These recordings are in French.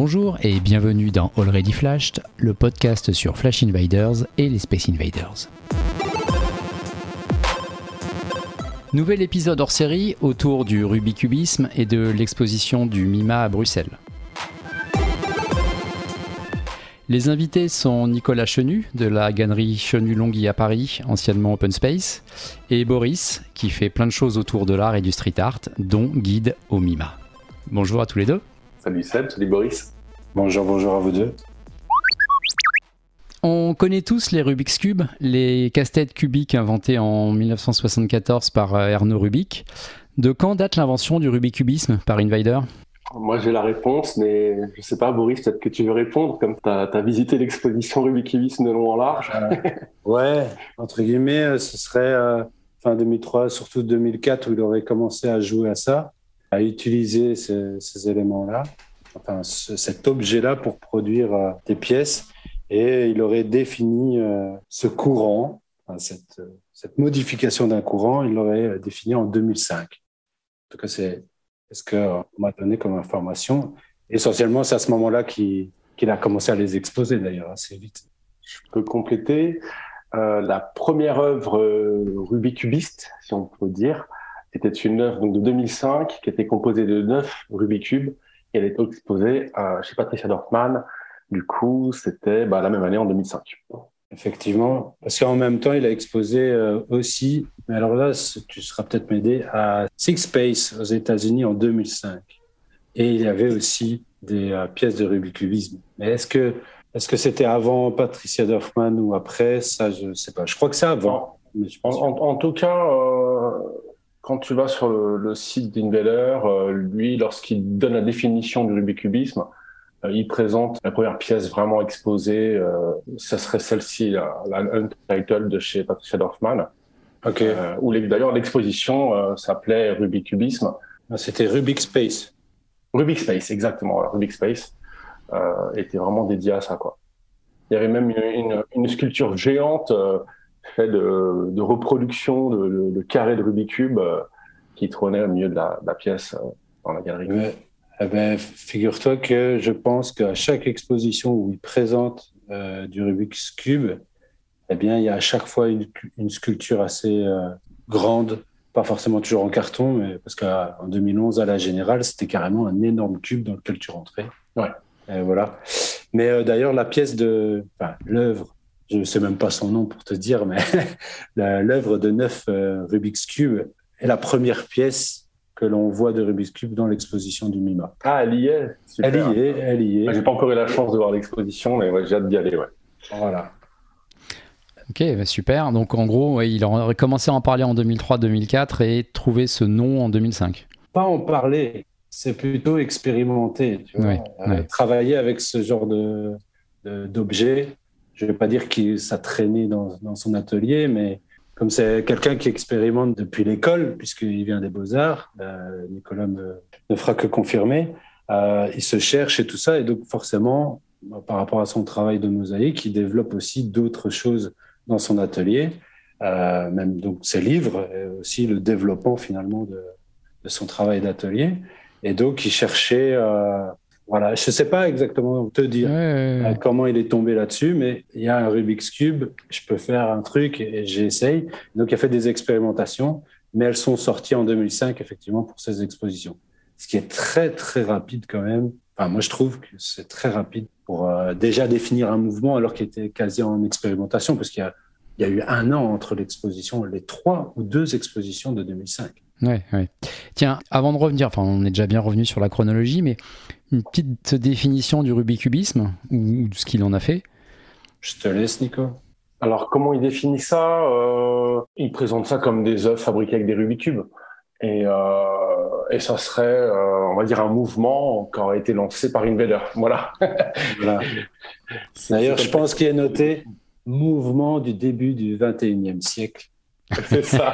Bonjour et bienvenue dans Already Flashed, le podcast sur Flash Invaders et les Space Invaders. Nouvel épisode hors série autour du Rubikubisme et de l'exposition du MIMA à Bruxelles. Les invités sont Nicolas Chenu de la gannerie Chenu Longhi à Paris, anciennement Open Space, et Boris qui fait plein de choses autour de l'art et du street art, dont guide au MIMA. Bonjour à tous les deux. Salut Seb, salut Boris. Bonjour, bonjour à vous deux. On connaît tous les Rubik's Cube, les casse-têtes cubiques inventés en 1974 par euh, Erno Rubik. De quand date l'invention du Rubikubisme par Invader? Moi, j'ai la réponse, mais je sais pas, Boris, peut-être que tu veux répondre, comme tu as, visité l'exposition Rubikubisme de long en large. ouais, entre guillemets, euh, ce serait euh, fin 2003, surtout 2004, où il aurait commencé à jouer à ça, à utiliser ces, éléments-là, enfin cet objet-là pour produire euh, des pièces. Et il aurait défini ce courant, cette, cette modification d'un courant, il l'aurait défini en 2005. En tout cas, c'est ce qu'on m'a donné comme information. Essentiellement, c'est à ce moment-là qu'il a commencé à les exposer, d'ailleurs, assez vite. Je peux compléter. Euh, la première œuvre euh, rubicubiste, si on peut dire, était une œuvre donc, de 2005 qui était composée de neuf Rubikubes et elle était exposée chez Patricia Dorfman. Du coup, c'était bah, la même année en 2005. Effectivement, parce qu'en même temps, il a exposé euh, aussi, mais alors là, tu seras peut-être m'aider, à Six Space aux États-Unis en 2005. Et il y avait aussi des euh, pièces de Rubikubisme. Mais est-ce que est-ce que c'était avant Patricia Dorfman ou après? Ça, je ne sais pas. Je crois que c'est avant. en, tout cas, euh, quand tu vas sur le, le site d'Invader, lui, lorsqu'il donne la définition du Rubikubisme, euh, il présente la première pièce vraiment exposée. Euh, ça serait celle-ci, la, la Untitled de chez Patricia Dorfman. Ok. Euh, où d'ailleurs l'exposition euh, s'appelait Rubik Cubisme. Ah, c'était Rubik Space. Rubik Space, exactement. Rubik Space euh, était vraiment dédié à ça, quoi. Il y avait même une, une, une sculpture géante euh, faite de, de, reproduction de, de, carrés de Rubik Cube qui trônait au milieu de la, de la pièce dans la galerie. Ouais. Eh ben, figure-toi que je pense qu'à chaque exposition où il présente euh, du Rubik's Cube, eh bien, il y a à chaque fois une, une sculpture assez euh, grande, pas forcément toujours en carton, mais parce qu'en 2011, à la Générale, c'était carrément un énorme cube dans lequel tu rentrais. Ouais. Et voilà. Mais euh, d'ailleurs, la pièce de, enfin, l'œuvre, je ne sais même pas son nom pour te dire, mais l'œuvre de neuf euh, Rubik's Cube est la première pièce que l'on voit de Rubik's Cube dans l'exposition du MIMA. Ah, elle y est Elle y est, elle y est. J'ai pas encore eu la chance de voir l'exposition, mais ouais, j'ai hâte d'y aller, ouais. Voilà. Ok, bah super. Donc en gros, ouais, il aurait commencé à en parler en 2003-2004 et trouvé ce nom en 2005. Pas en parler, c'est plutôt expérimenter. Tu vois, ouais, euh, ouais. Travailler avec ce genre de d'objet. Je vais pas dire que ça traînait dans, son atelier, mais comme c'est quelqu'un qui expérimente depuis l'école, puisqu'il vient des beaux-arts, euh, Nicolas ne fera que confirmer, euh, il se cherche et tout ça, et donc forcément, par rapport à son travail de mosaïque, il développe aussi d'autres choses dans son atelier, euh, même donc ses livres, et aussi le développement finalement de, de son travail d'atelier. Et donc, il cherchait voilà, je ne sais pas exactement te dire ouais, ouais, ouais. comment il est tombé là-dessus, mais il y a un Rubik's Cube, je peux faire un truc et j'essaye. Donc, il a fait des expérimentations, mais elles sont sorties en 2005, effectivement, pour ces expositions. Ce qui est très, très rapide quand même. Enfin, moi, je trouve que c'est très rapide pour euh, déjà définir un mouvement alors qu'il était quasi en expérimentation, parce qu'il y, y a, eu un an entre l'exposition, les trois ou deux expositions de 2005. Ouais, ouais. Tiens, avant de revenir, enfin, on est déjà bien revenu sur la chronologie, mais une petite définition du rubikubisme ou de ce qu'il en a fait? Je te laisse, Nico. Alors, comment il définit ça? Euh, Il présente ça comme des œufs fabriqués avec des Rubik's Et, euh, et ça serait, euh, on va dire, un mouvement qui aurait été lancé par Invader. Voilà. voilà. D'ailleurs, je pense qu'il est noté mouvement du début du 21e siècle. C'est ça.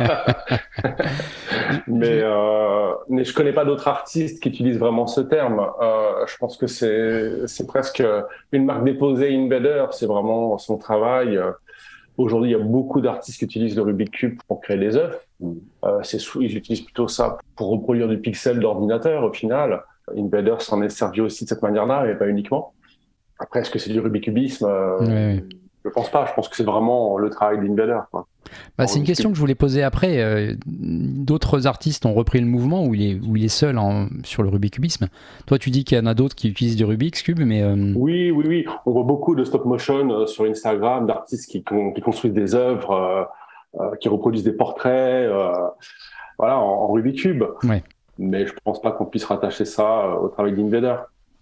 mais, euh, mais je connais pas d'autres artistes qui utilisent vraiment ce terme. Euh, je pense que c'est c'est presque une marque déposée Invader. C'est vraiment son travail. Aujourd'hui, il y a beaucoup d'artistes qui utilisent le Rubik's Cube pour créer des œuvres. Euh, c'est ils utilisent plutôt ça pour reproduire du pixel d'ordinateur au final. Invader s'en est servi aussi de cette manière-là, et pas uniquement. Après, est-ce que c'est du rubikubisme euh, Je pense pas. Je pense que c'est vraiment le travail d'Invader. Bah, c'est une question que je voulais poser après. Euh, d'autres artistes ont repris le mouvement où il est, où il est seul sur le rubikubisme. Toi, tu dis qu'il y en a d'autres qui utilisent du Rubik's Cube, mais... Euh, oui, oui, oui. On voit beaucoup de stop motion sur Instagram d'artistes qui, qui, construisent des œuvres, qui reproduisent des portraits voilà, en, en Rubik's Cube. Ouais. Mais je pense pas qu'on puisse rattacher ça au travail d'Invader.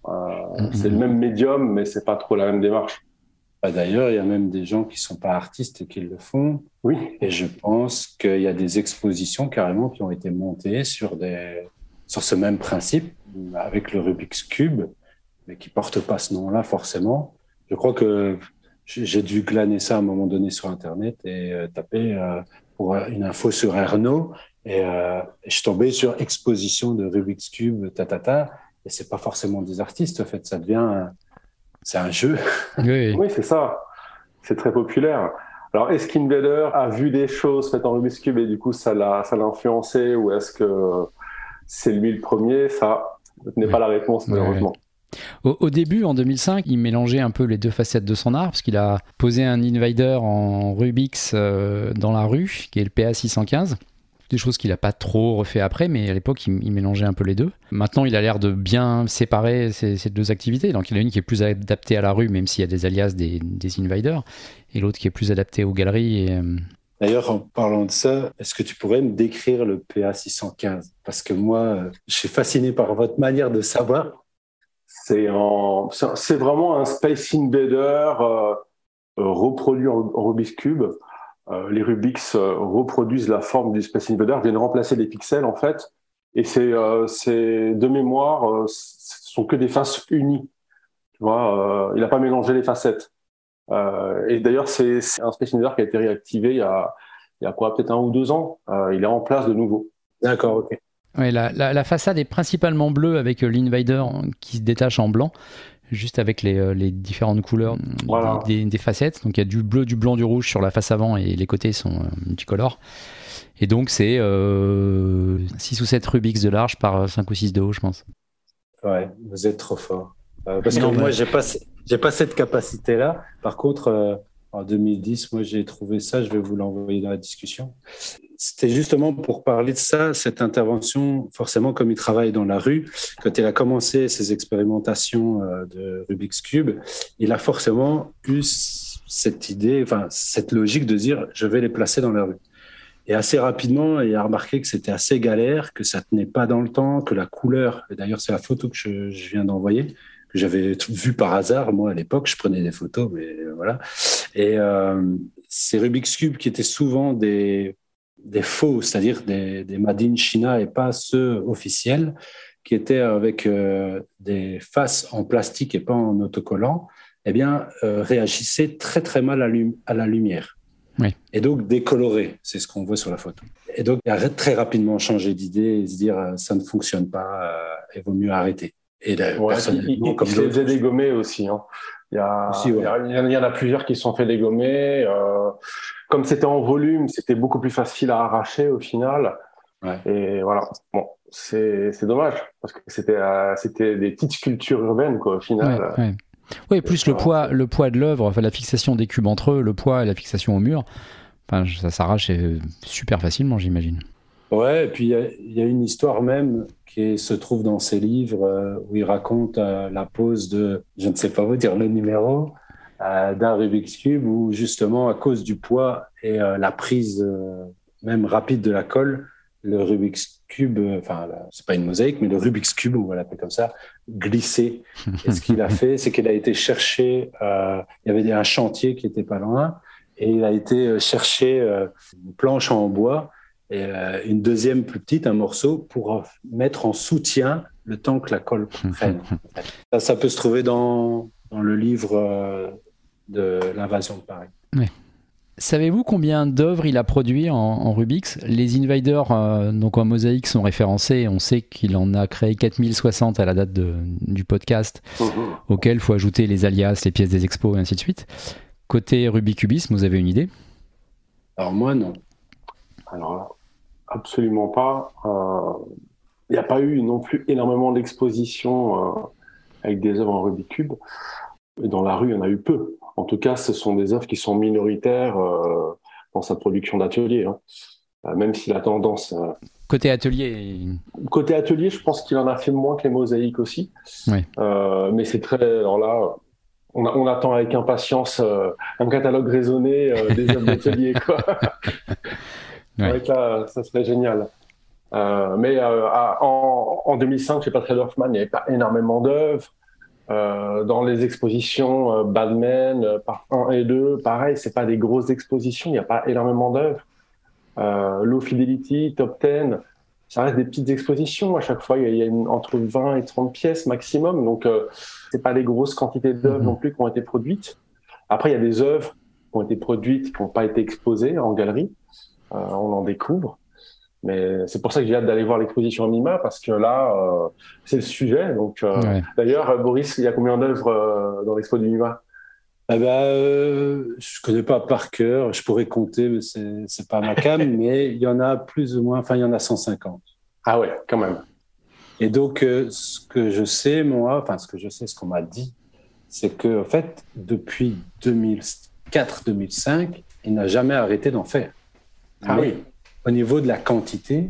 Euh, c'est le même médium, mais c'est pas trop la même démarche. Bah, d'ailleurs, il y a même des gens qui sont pas artistes et qui le font. Oui. Et je pense qu'il y a des expositions carrément qui ont été montées sur des sur ce même principe avec le Rubik's Cube, mais qui portent pas ce nom-là forcément. Je crois que j'ai dû glaner ça à un moment donné sur Internet et euh, taper euh, pour une info sur Ernaud et, et, je suis tombé sur exposition de Rubik's Cube, tatata. Ta, ta, et c'est pas forcément des artistes, en fait, ça devient, c'est un jeu. Oui, oui c'est ça. C'est très populaire. Alors, est-ce qu'Invader a vu des choses faites en Rubik's Cube et du coup, ça l'a, ça l'a influencé ou est-ce que c'est lui le premier? Ça n'est pas la réponse, malheureusement. Au, au, début, en 2005, il mélangeait un peu les deux facettes de son art, parce qu'il a posé un Invader en Rubik's euh, dans la rue, qui est le PA 615 des choses qu'il n'a pas trop refait après, mais à l'époque, il, mélangeait un peu les deux. Maintenant, il a l'air de bien séparer ces, deux activités. Donc, il y en a une qui est plus adaptée à la rue, même s'il y a des alias des, invaders, et l'autre qui est plus adaptée aux galeries. Euh, D'ailleurs, en parlant de ça, est-ce que tu pourrais me décrire le PA 615 Parce que moi, je suis fasciné par votre manière de savoir. C'est vraiment un Space Invader euh, reproduit en, en Rubik's Cube. Euh, les Rubik's euh, reproduisent la forme du Space Invader, viennent remplacer les pixels en fait. Et c'est euh, de mémoire, ce sont que des faces unies. Tu vois, il n'a pas mélangé les facettes. et d'ailleurs, c'est un Space Invader qui a été réactivé il y a, il y a quoi, peut-être un ou deux ans. il est en place de nouveau. D'accord, ok. Ouais, la, la, la, façade est principalement bleue avec l'Invader qui se détache en blanc juste avec les, euh, les différentes couleurs des, des, facettes. Donc il y a du bleu, du blanc, du rouge sur la face avant et les côtés sont euh, multicolores. Et donc c'est euh, 6 ou 7 Rubix de large par 5 ou 6 de haut, je pense. Ouais, vous êtes trop fort. Euh, parce que moi, j'ai pas, j'ai pas cette capacité-là. Par contre, en 2010, moi, j'ai trouvé ça. Je vais vous l'envoyer dans la discussion. C'était justement pour parler de ça, cette intervention, forcément, comme il travaille dans la rue, quand il a commencé ses expérimentations euh, de Rubik's Cube, il a forcément eu cette idée, enfin, cette logique de dire, je vais les placer dans la rue. Et assez rapidement, il a remarqué que c'était assez galère, que ça tenait pas dans le temps, que la couleur, d'ailleurs, c'est la photo que je, viens d'envoyer, que j'avais vue par hasard. Moi, à l'époque, je prenais des photos, mais voilà. Et euh, ces Rubik's Cube qui étaient souvent des des faux, c'est-à-dire des, des Made in China et pas ceux officiels, qui étaient avec euh, des faces en plastique et pas en autocollant, eh bien, euh, réagissaient très très mal à, à la lumière. Oui. Et donc décoloré, c'est ce qu'on voit sur la photo. Et donc, il a très rapidement changé d'idée et se dire euh, ça ne fonctionne pas, il vaut mieux arrêter. Et là, ouais, personnellement, il, comme il faisait dégommer aussi. Hein. Il, y a, aussi ouais. il, y il, y en a plusieurs qui sont fait dégommer. Euh, comme c'était en volume, c'était beaucoup plus facile à arracher au final. Ouais. Et voilà. Bon, c'est dommage parce que c'était euh, c'était des petites sculptures urbaines quoi au final. Ouais, ouais. Oui, plus le poids, le poids de l'œuvre, enfin, la fixation des cubes entre eux, le poids et la fixation au mur, enfin, ça s'arrache super facilement, j'imagine. Ouais, et puis il y, y, a une histoire même qui se trouve dans ses livres euh, où il raconte euh, la pose de, je ne sais pas vous dire le numéro, euh, d'un Rubik's Cube où justement à cause du poids et euh, la prise euh, même rapide de la colle, le Rubik's Cube, enfin c'est pas une mosaïque, mais le Rubik's Cube, on va l'appeler comme ça, glissé. Et ce qu'il a fait, c'est qu'il a été chercher, il y avait un chantier qui était pas loin, et il a été chercher une planche en bois et une deuxième plus petite, un morceau, pour mettre en soutien le temps que la colle prenne. ça, ça peut se trouver dans, dans le livre de l'invasion de Paris. Oui. Savez-vous combien d'œuvres il a produit en, en Rubix Les Invaders, euh, donc en mosaïque, sont référencés. On sait qu'il en a créé 4060 à la date de, du podcast, mmh. auquel il faut ajouter les alias, les pièces des expos et ainsi de suite. Côté Rubicubisme, vous avez une idée? Alors moi, non. Alors absolument pas. Euh, il n'y a pas eu non plus énormément d'expositions avec des œuvres en Rubik's Cube. Et dans la rue, il y en a eu peu. En tout cas, ce sont des œuvres qui sont minoritaires dans sa production d'atelier. Hein. même si la tendance Côté atelier Côté atelier, je pense qu'il en a fait moins que les mosaïques aussi. Euh, mais c'est très. Alors là, on, attend avec impatience euh, un catalogue raisonné euh, des œuvres d'atelier. là, ça serait génial. mais en, en, 2005, chez Patrick Hoffman, il n'y avait pas énormément d'œuvres. Dans les expositions Badman, par 1 et 2, pareil, c'est pas des grosses expositions, il n'y a pas énormément d'œuvres. Euh, Low Fidelity, Top 10, ça reste des petites expositions. À chaque fois, il y a, entre 20 et 30 pièces maximum. Donc, euh, c'est pas des grosses quantités d'œuvres mhm. non plus qui ont été produites. Après, il y a des œuvres qui ont été produites, qui n'ont pas été exposées en galerie. Euh, on en découvre. Mais c'est pour ça que j'ai hâte d'aller voir l'exposition Mima parce que là, euh, c'est le sujet. Donc, euh, d'ailleurs, Boris, il y a combien d'œuvres dans l'expo du Mima eh ben, euh, je connais pas par cœur. Je pourrais compter, mais c'est c'est pas ma cam. mais il y en a plus ou moins. Enfin, il y en a 150. Ah ouais, quand même. Et donc, euh, ce que je sais, moi, enfin, ce que je sais, ce qu'on m'a dit, c'est que en fait, depuis 2004-2005, il n'a jamais arrêté d'en faire. Ah oui. Au niveau de la quantité,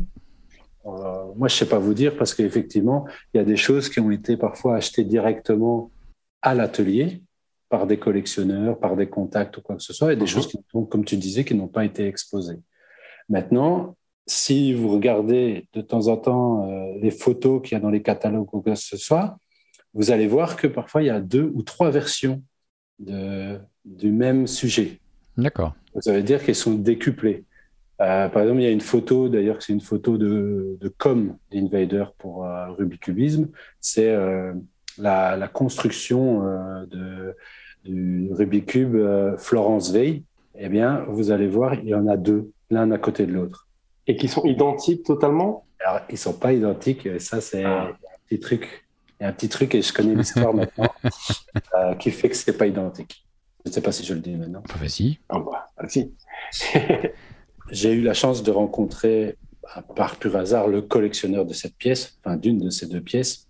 euh, moi, je sais pas vous dire parce qu'effectivement, il y a des choses qui ont été parfois achetées directement à l'atelier par des collectionneurs, par des contacts ou quoi que ce soit, et des mhm. choses, qui, comme tu disais, qui n'ont pas été exposées. Maintenant, si vous regardez de temps en temps euh, les photos qu'il y a dans les catalogues ou quoi que ce soit, vous allez voir que parfois il y a deux ou trois versions de, du même sujet. D'accord. Ça veut dire qu'elles sont décuplées. Euh, par exemple, il y a une photo, d'ailleurs, c'est une photo de, de com d'Invader pour euh, Rubikubisme. C'est euh, la, la, construction de, du Rubik's Cube euh, Florence Veil, eh bien, vous allez voir, il y en a deux, l'un à côté de l'autre. Et qui sont identiques totalement? Alors, ils sont pas identiques. Ça, c'est ah. un petit truc. Il y a un petit truc, et je connais l'histoire maintenant, euh, qui fait que c'est pas identique. Je ne sais pas si je le dis maintenant. Enfin, vas-y. Ah bah, vas-y. J'ai eu la chance de rencontrer, par pur hasard, le collectionneur de cette pièce, enfin d'une de ces deux pièces,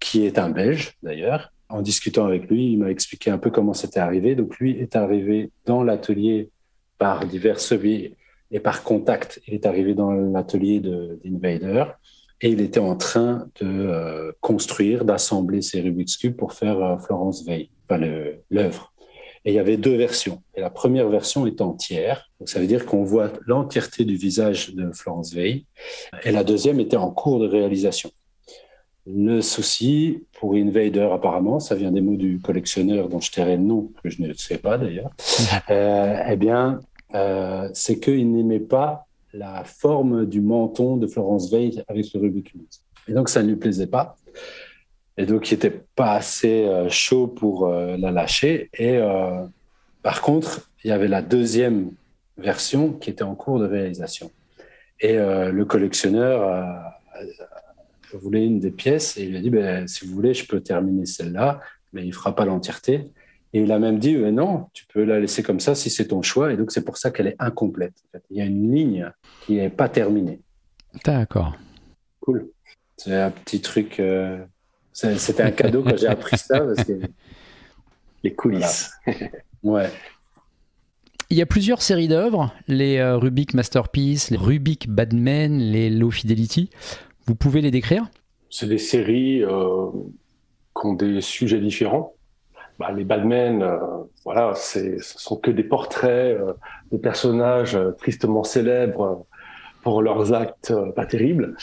qui est un Belge d'ailleurs, en discutant avec lui, il m'a expliqué un peu comment c'était arrivé. Donc lui est arrivé dans l'atelier par divers biais et par contact. Il est arrivé dans l'atelier d'Invader et il était en train de euh, construire, d'assembler ses Rubik's Cube pour faire euh, Florence Veil, enfin l'œuvre. Et il y avait deux versions. Et la première version est entière. Donc ça veut dire qu'on voit l'entièreté du visage de Florence Veil. Et la deuxième était en cours de réalisation. Le souci pour Invader, apparemment, ça vient des mots du collectionneur dont je tairai le nom, que je ne sais pas d'ailleurs, euh, eh bien, euh, c'est qu'il n'aimait pas la forme du menton de Florence Veil avec le Rubik's Et donc, ça ne lui plaisait pas. Et donc, il n'était pas assez euh, chaud pour la lâcher. Et par contre, il y avait la deuxième version qui était en cours de réalisation. Et le collectionneur voulait une des pièces et il a dit ben, si vous voulez, je peux terminer celle-là, mais il fera pas l'entièreté. Et il a même dit non, tu peux la laisser comme ça si c'est ton choix. Et donc c'est pour ça qu'elle est incomplète. Il y a une ligne qui n'est pas terminée. D'accord. Cool. C'est un petit truc. C'était un cadeau quand j'ai appris ça parce que les coulisses. Ouais. Il y a plusieurs séries d'œuvres, les euh, Rubik Masterpiece, les Rubik Badman, les Low Fidelity. Vous pouvez les décrire? C'est des séries euh, qui ont des sujets différents. Bah, les Batman, euh, voilà, ce sont que des portraits euh, de personnages tristement célèbres pour leurs actes pas terribles.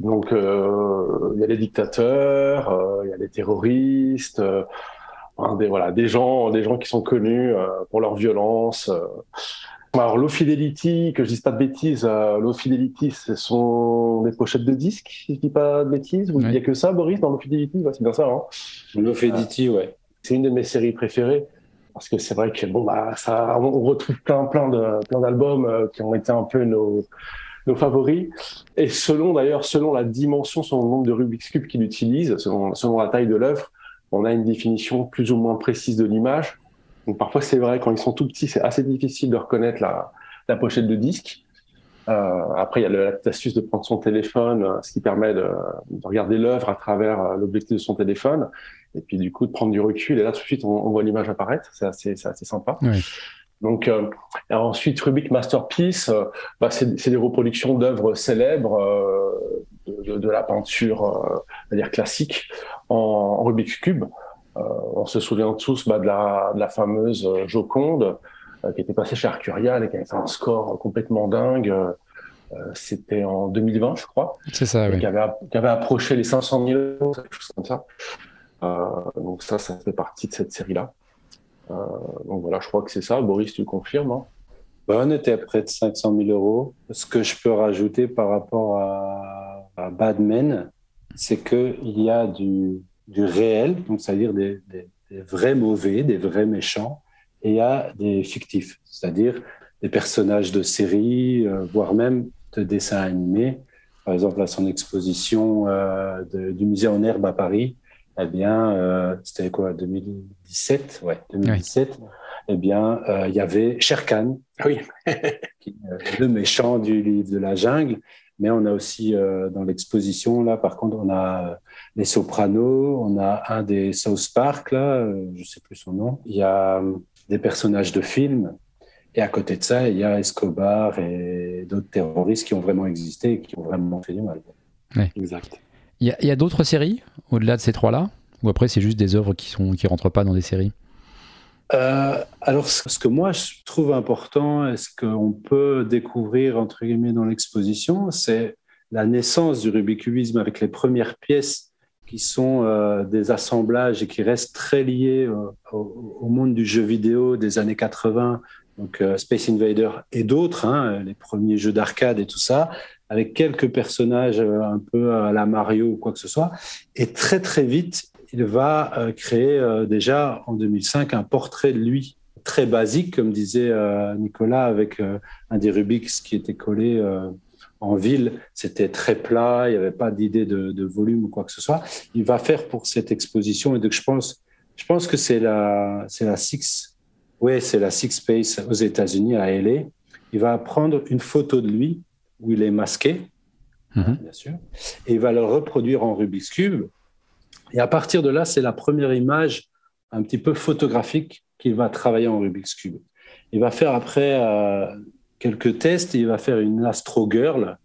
Donc, il y a les dictateurs, il y a les terroristes, hein, des, voilà, des gens, des gens qui sont connus pour leur violence. Alors, Low Fidelity, que je dise pas de bêtises, euh, Low Fidelity, ce sont des pochettes de disques, si je dis pas de bêtises. Il n'y a que ça, Boris, dans Low Fidelity? C'est bien ça, hein Low Fidelity, ouais. C'est une de mes séries préférées. Parce que c'est vrai que bon bah ça, on retrouve plein plein de plein d'albums euh, qui ont été un peu nos nos favoris. Et selon d'ailleurs selon la dimension, selon le nombre de Rubik's cube qu'il utilise, selon, selon la taille de l'œuvre, on a une définition plus ou moins précise de l'image. Donc parfois c'est vrai quand ils sont tout petits c'est assez difficile de reconnaître la, la pochette de disque. après, il y a l'astuce de prendre son téléphone, ce qui permet de, regarder l'œuvre à travers l'objectif de son téléphone, et puis du coup de prendre du recul. Et là, tout de suite, on, voit l'image apparaître. C'est assez, assez, sympa. Donc euh, ensuite, Rubik Masterpiece, euh, bah, c'est des reproductions d'œuvres célèbres euh, de, la peinture, dire classique, en, Rubik's cube. on se souvient tous bah, de, la, de, la, fameuse Joconde qui était passée chez Arcurial et qui avait fait un score complètement dingue. C'était en 2020, je crois. C'est ça, oui. Qui avait, qui avait, approché les 500 000 euros, quelque chose comme ça. donc ça, ça fait partie de cette série-là. Euh, donc voilà, je crois que c'est ça. Boris, tu confirmes hein? Bah, On était à près de 500 000 euros. Ce que je peux rajouter par rapport à, à Badman, c'est qu'il y a du, réel, donc c'est-à-dire des, vrais mauvais, des vrais méchants, et il y a des fictifs, c'est-à-dire des personnages de séries, euh, voire même de dessins animés. Par exemple, à son exposition euh, du musée en herbe à Paris, eh bien, euh, c'était quoi, 2017 Ouais, 2017. Eh bien, euh, il y avait Sherkan, oui. qui, euh, le méchant du livre de la jungle. Mais on a aussi dans l'exposition, là, par contre, on a les Sopranos, on a un des South Park, là, je sais plus son nom. Il y a des personnages de films. Et à côté de ça, il y a Escobar et d'autres terroristes qui ont vraiment existé et qui ont vraiment fait du mal. Oui. Exact. Il y a, d'autres séries au-delà de ces trois-là Ou après, c'est juste des œuvres qui sont qui rentrent pas dans des séries? Euh, alors, ce que moi je trouve important et ce qu'on peut découvrir entre guillemets dans l'exposition, c'est la naissance du rubikubisme avec les premières pièces qui sont euh, des assemblages et qui restent très liés euh, au, monde du jeu vidéo des années 80, donc Space Invader et d'autres, hein, les premiers jeux d'arcade et tout ça, avec quelques personnages euh, un peu à la Mario ou quoi que ce soit. Et très très vite, il va euh, créer euh, déjà en 2005 un portrait de lui très basique, comme disait Nicolas, avec un des Rubik's qui était collé en ville. C'était très plat, il n'y avait pas d'idée de, volume ou quoi que ce soit. Il va faire pour cette exposition, et donc je pense, je pense que c'est la, c'est la Six, ouais, c'est la Six Space aux États-Unis à LA. Il va prendre une photo de lui où il est masqué, mhm. bien sûr, et il va le reproduire en Rubik's Cube. Et à partir de là, c'est la première image un petit peu photographique qu'il va travailler en Rubik's Cube. Il va faire après euh, quelques tests, il va faire une Astro Girl.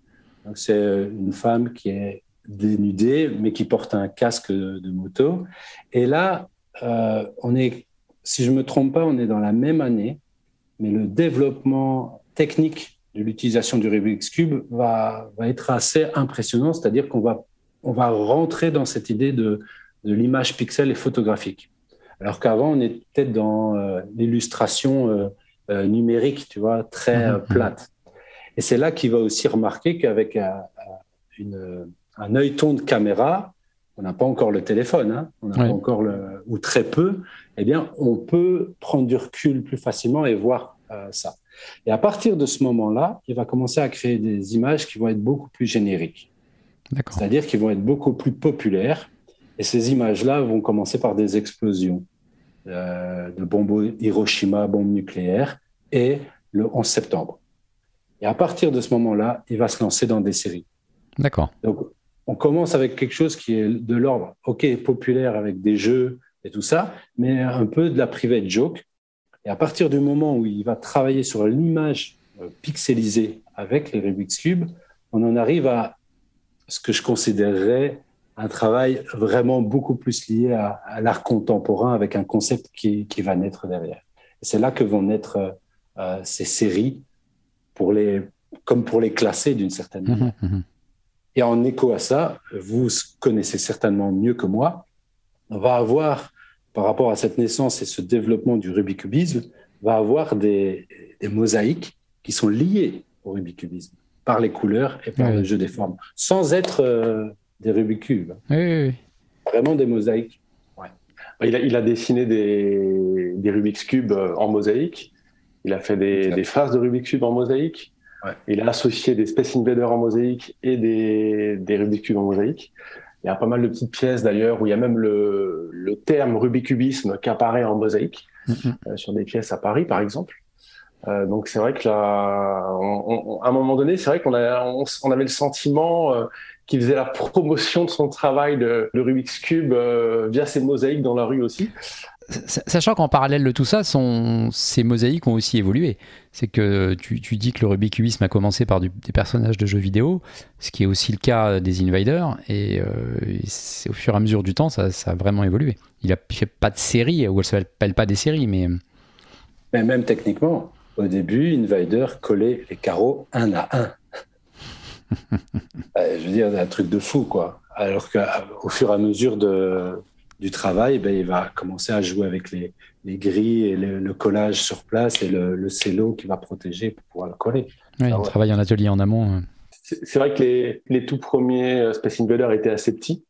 C'est une femme qui est dénudée, mais qui porte un casque de, moto. Et là, euh, on est, si je ne me trompe pas, on est dans la même année, mais le développement technique de l'utilisation du Rubik's Cube va, va être assez impressionnant, c'est-à-dire qu'on va, on va rentrer dans cette idée de, de l'image pixel et photographique. Alors qu'avant, on peut-être dans euh, l'illustration euh, euh, numérique, tu vois, très mhm. plate. Et c'est là qu'il va aussi remarquer qu'avec un, œilleton de caméra, on n'a pas encore le téléphone, hein, on n'a pas encore le, ou très peu, eh bien, on peut prendre du recul plus facilement et voir ça. Et à partir de ce moment-là, il va commencer à créer des images qui vont être beaucoup plus génériques. C'est-à-dire qui vont être beaucoup plus populaires. Et ces images-là vont commencer par des explosions euh, de bombes Hiroshima, bombes nucléaires, et le 11 septembre. Et à partir de ce moment-là, il va se lancer dans des séries. D'accord. Donc, on commence avec quelque chose qui est de l'ordre, OK, populaire avec des jeux et tout ça, mais un peu de la private joke. Et à partir du moment où il va travailler sur l'image euh, pixelisée avec les Rubik's Cube, on en arrive à ce que je considérerais un travail vraiment beaucoup plus lié à, l'art contemporain avec un concept qui, va naître derrière. C'est là que vont naître euh, euh, ces séries, pour les, comme pour les classer d'une certaine mmh manière. Mmh Et en écho à ça, vous connaissez certainement mieux que moi, on va avoir par rapport à cette naissance et ce développement du rubikubisme, va avoir des, mosaïques qui sont liées au rubikubisme par les couleurs et par le jeu des formes, sans être euh, des rubikubes. Oui, Vraiment des mosaïques. Il, a, dessiné des, des Rubik's Cube euh, en mosaïque. Il a fait des, phases de Rubik's Cube en mosaïque. Il a associé des Space Invaders en mosaïque et des, des Rubik's Cube en mosaïque. Il y a pas mal de petites pièces d'ailleurs où il y a même le, le terme rubikubisme qui apparaît en mosaïque mm-hmm. euh, sur des pièces à Paris par exemple. donc c'est vrai que là, à un moment donné, c'est vrai qu'on on, avait le sentiment qu'il faisait la promotion de son travail de, de Rubik's Cube via ses mosaïques dans la rue aussi. Sachant qu'en parallèle de tout ça, ces mosaïques ont aussi évolué. C'est que tu, dis que le Rubik's Cubisme a commencé par des personnages de jeux vidéo, ce qui est aussi le cas des Invaders, et, euh, au fur et à mesure du temps, ça, a vraiment évolué. Il a fait pas de série, ou elle s'appelle pas des séries, mais... mais même techniquement, au début, Invader collait les carreaux un à un. Euh, je veux dire, un truc de fou, quoi. Alors qu'au fur et à mesure de, du travail, ben, il va commencer à jouer avec les, les grilles et le, collage sur place et le, le cello qui va protéger pour pouvoir le coller. Oui, il travaille en atelier en amont. Hein. C'est vrai que les, les, tout premiers euh, Space Invader étaient assez petits.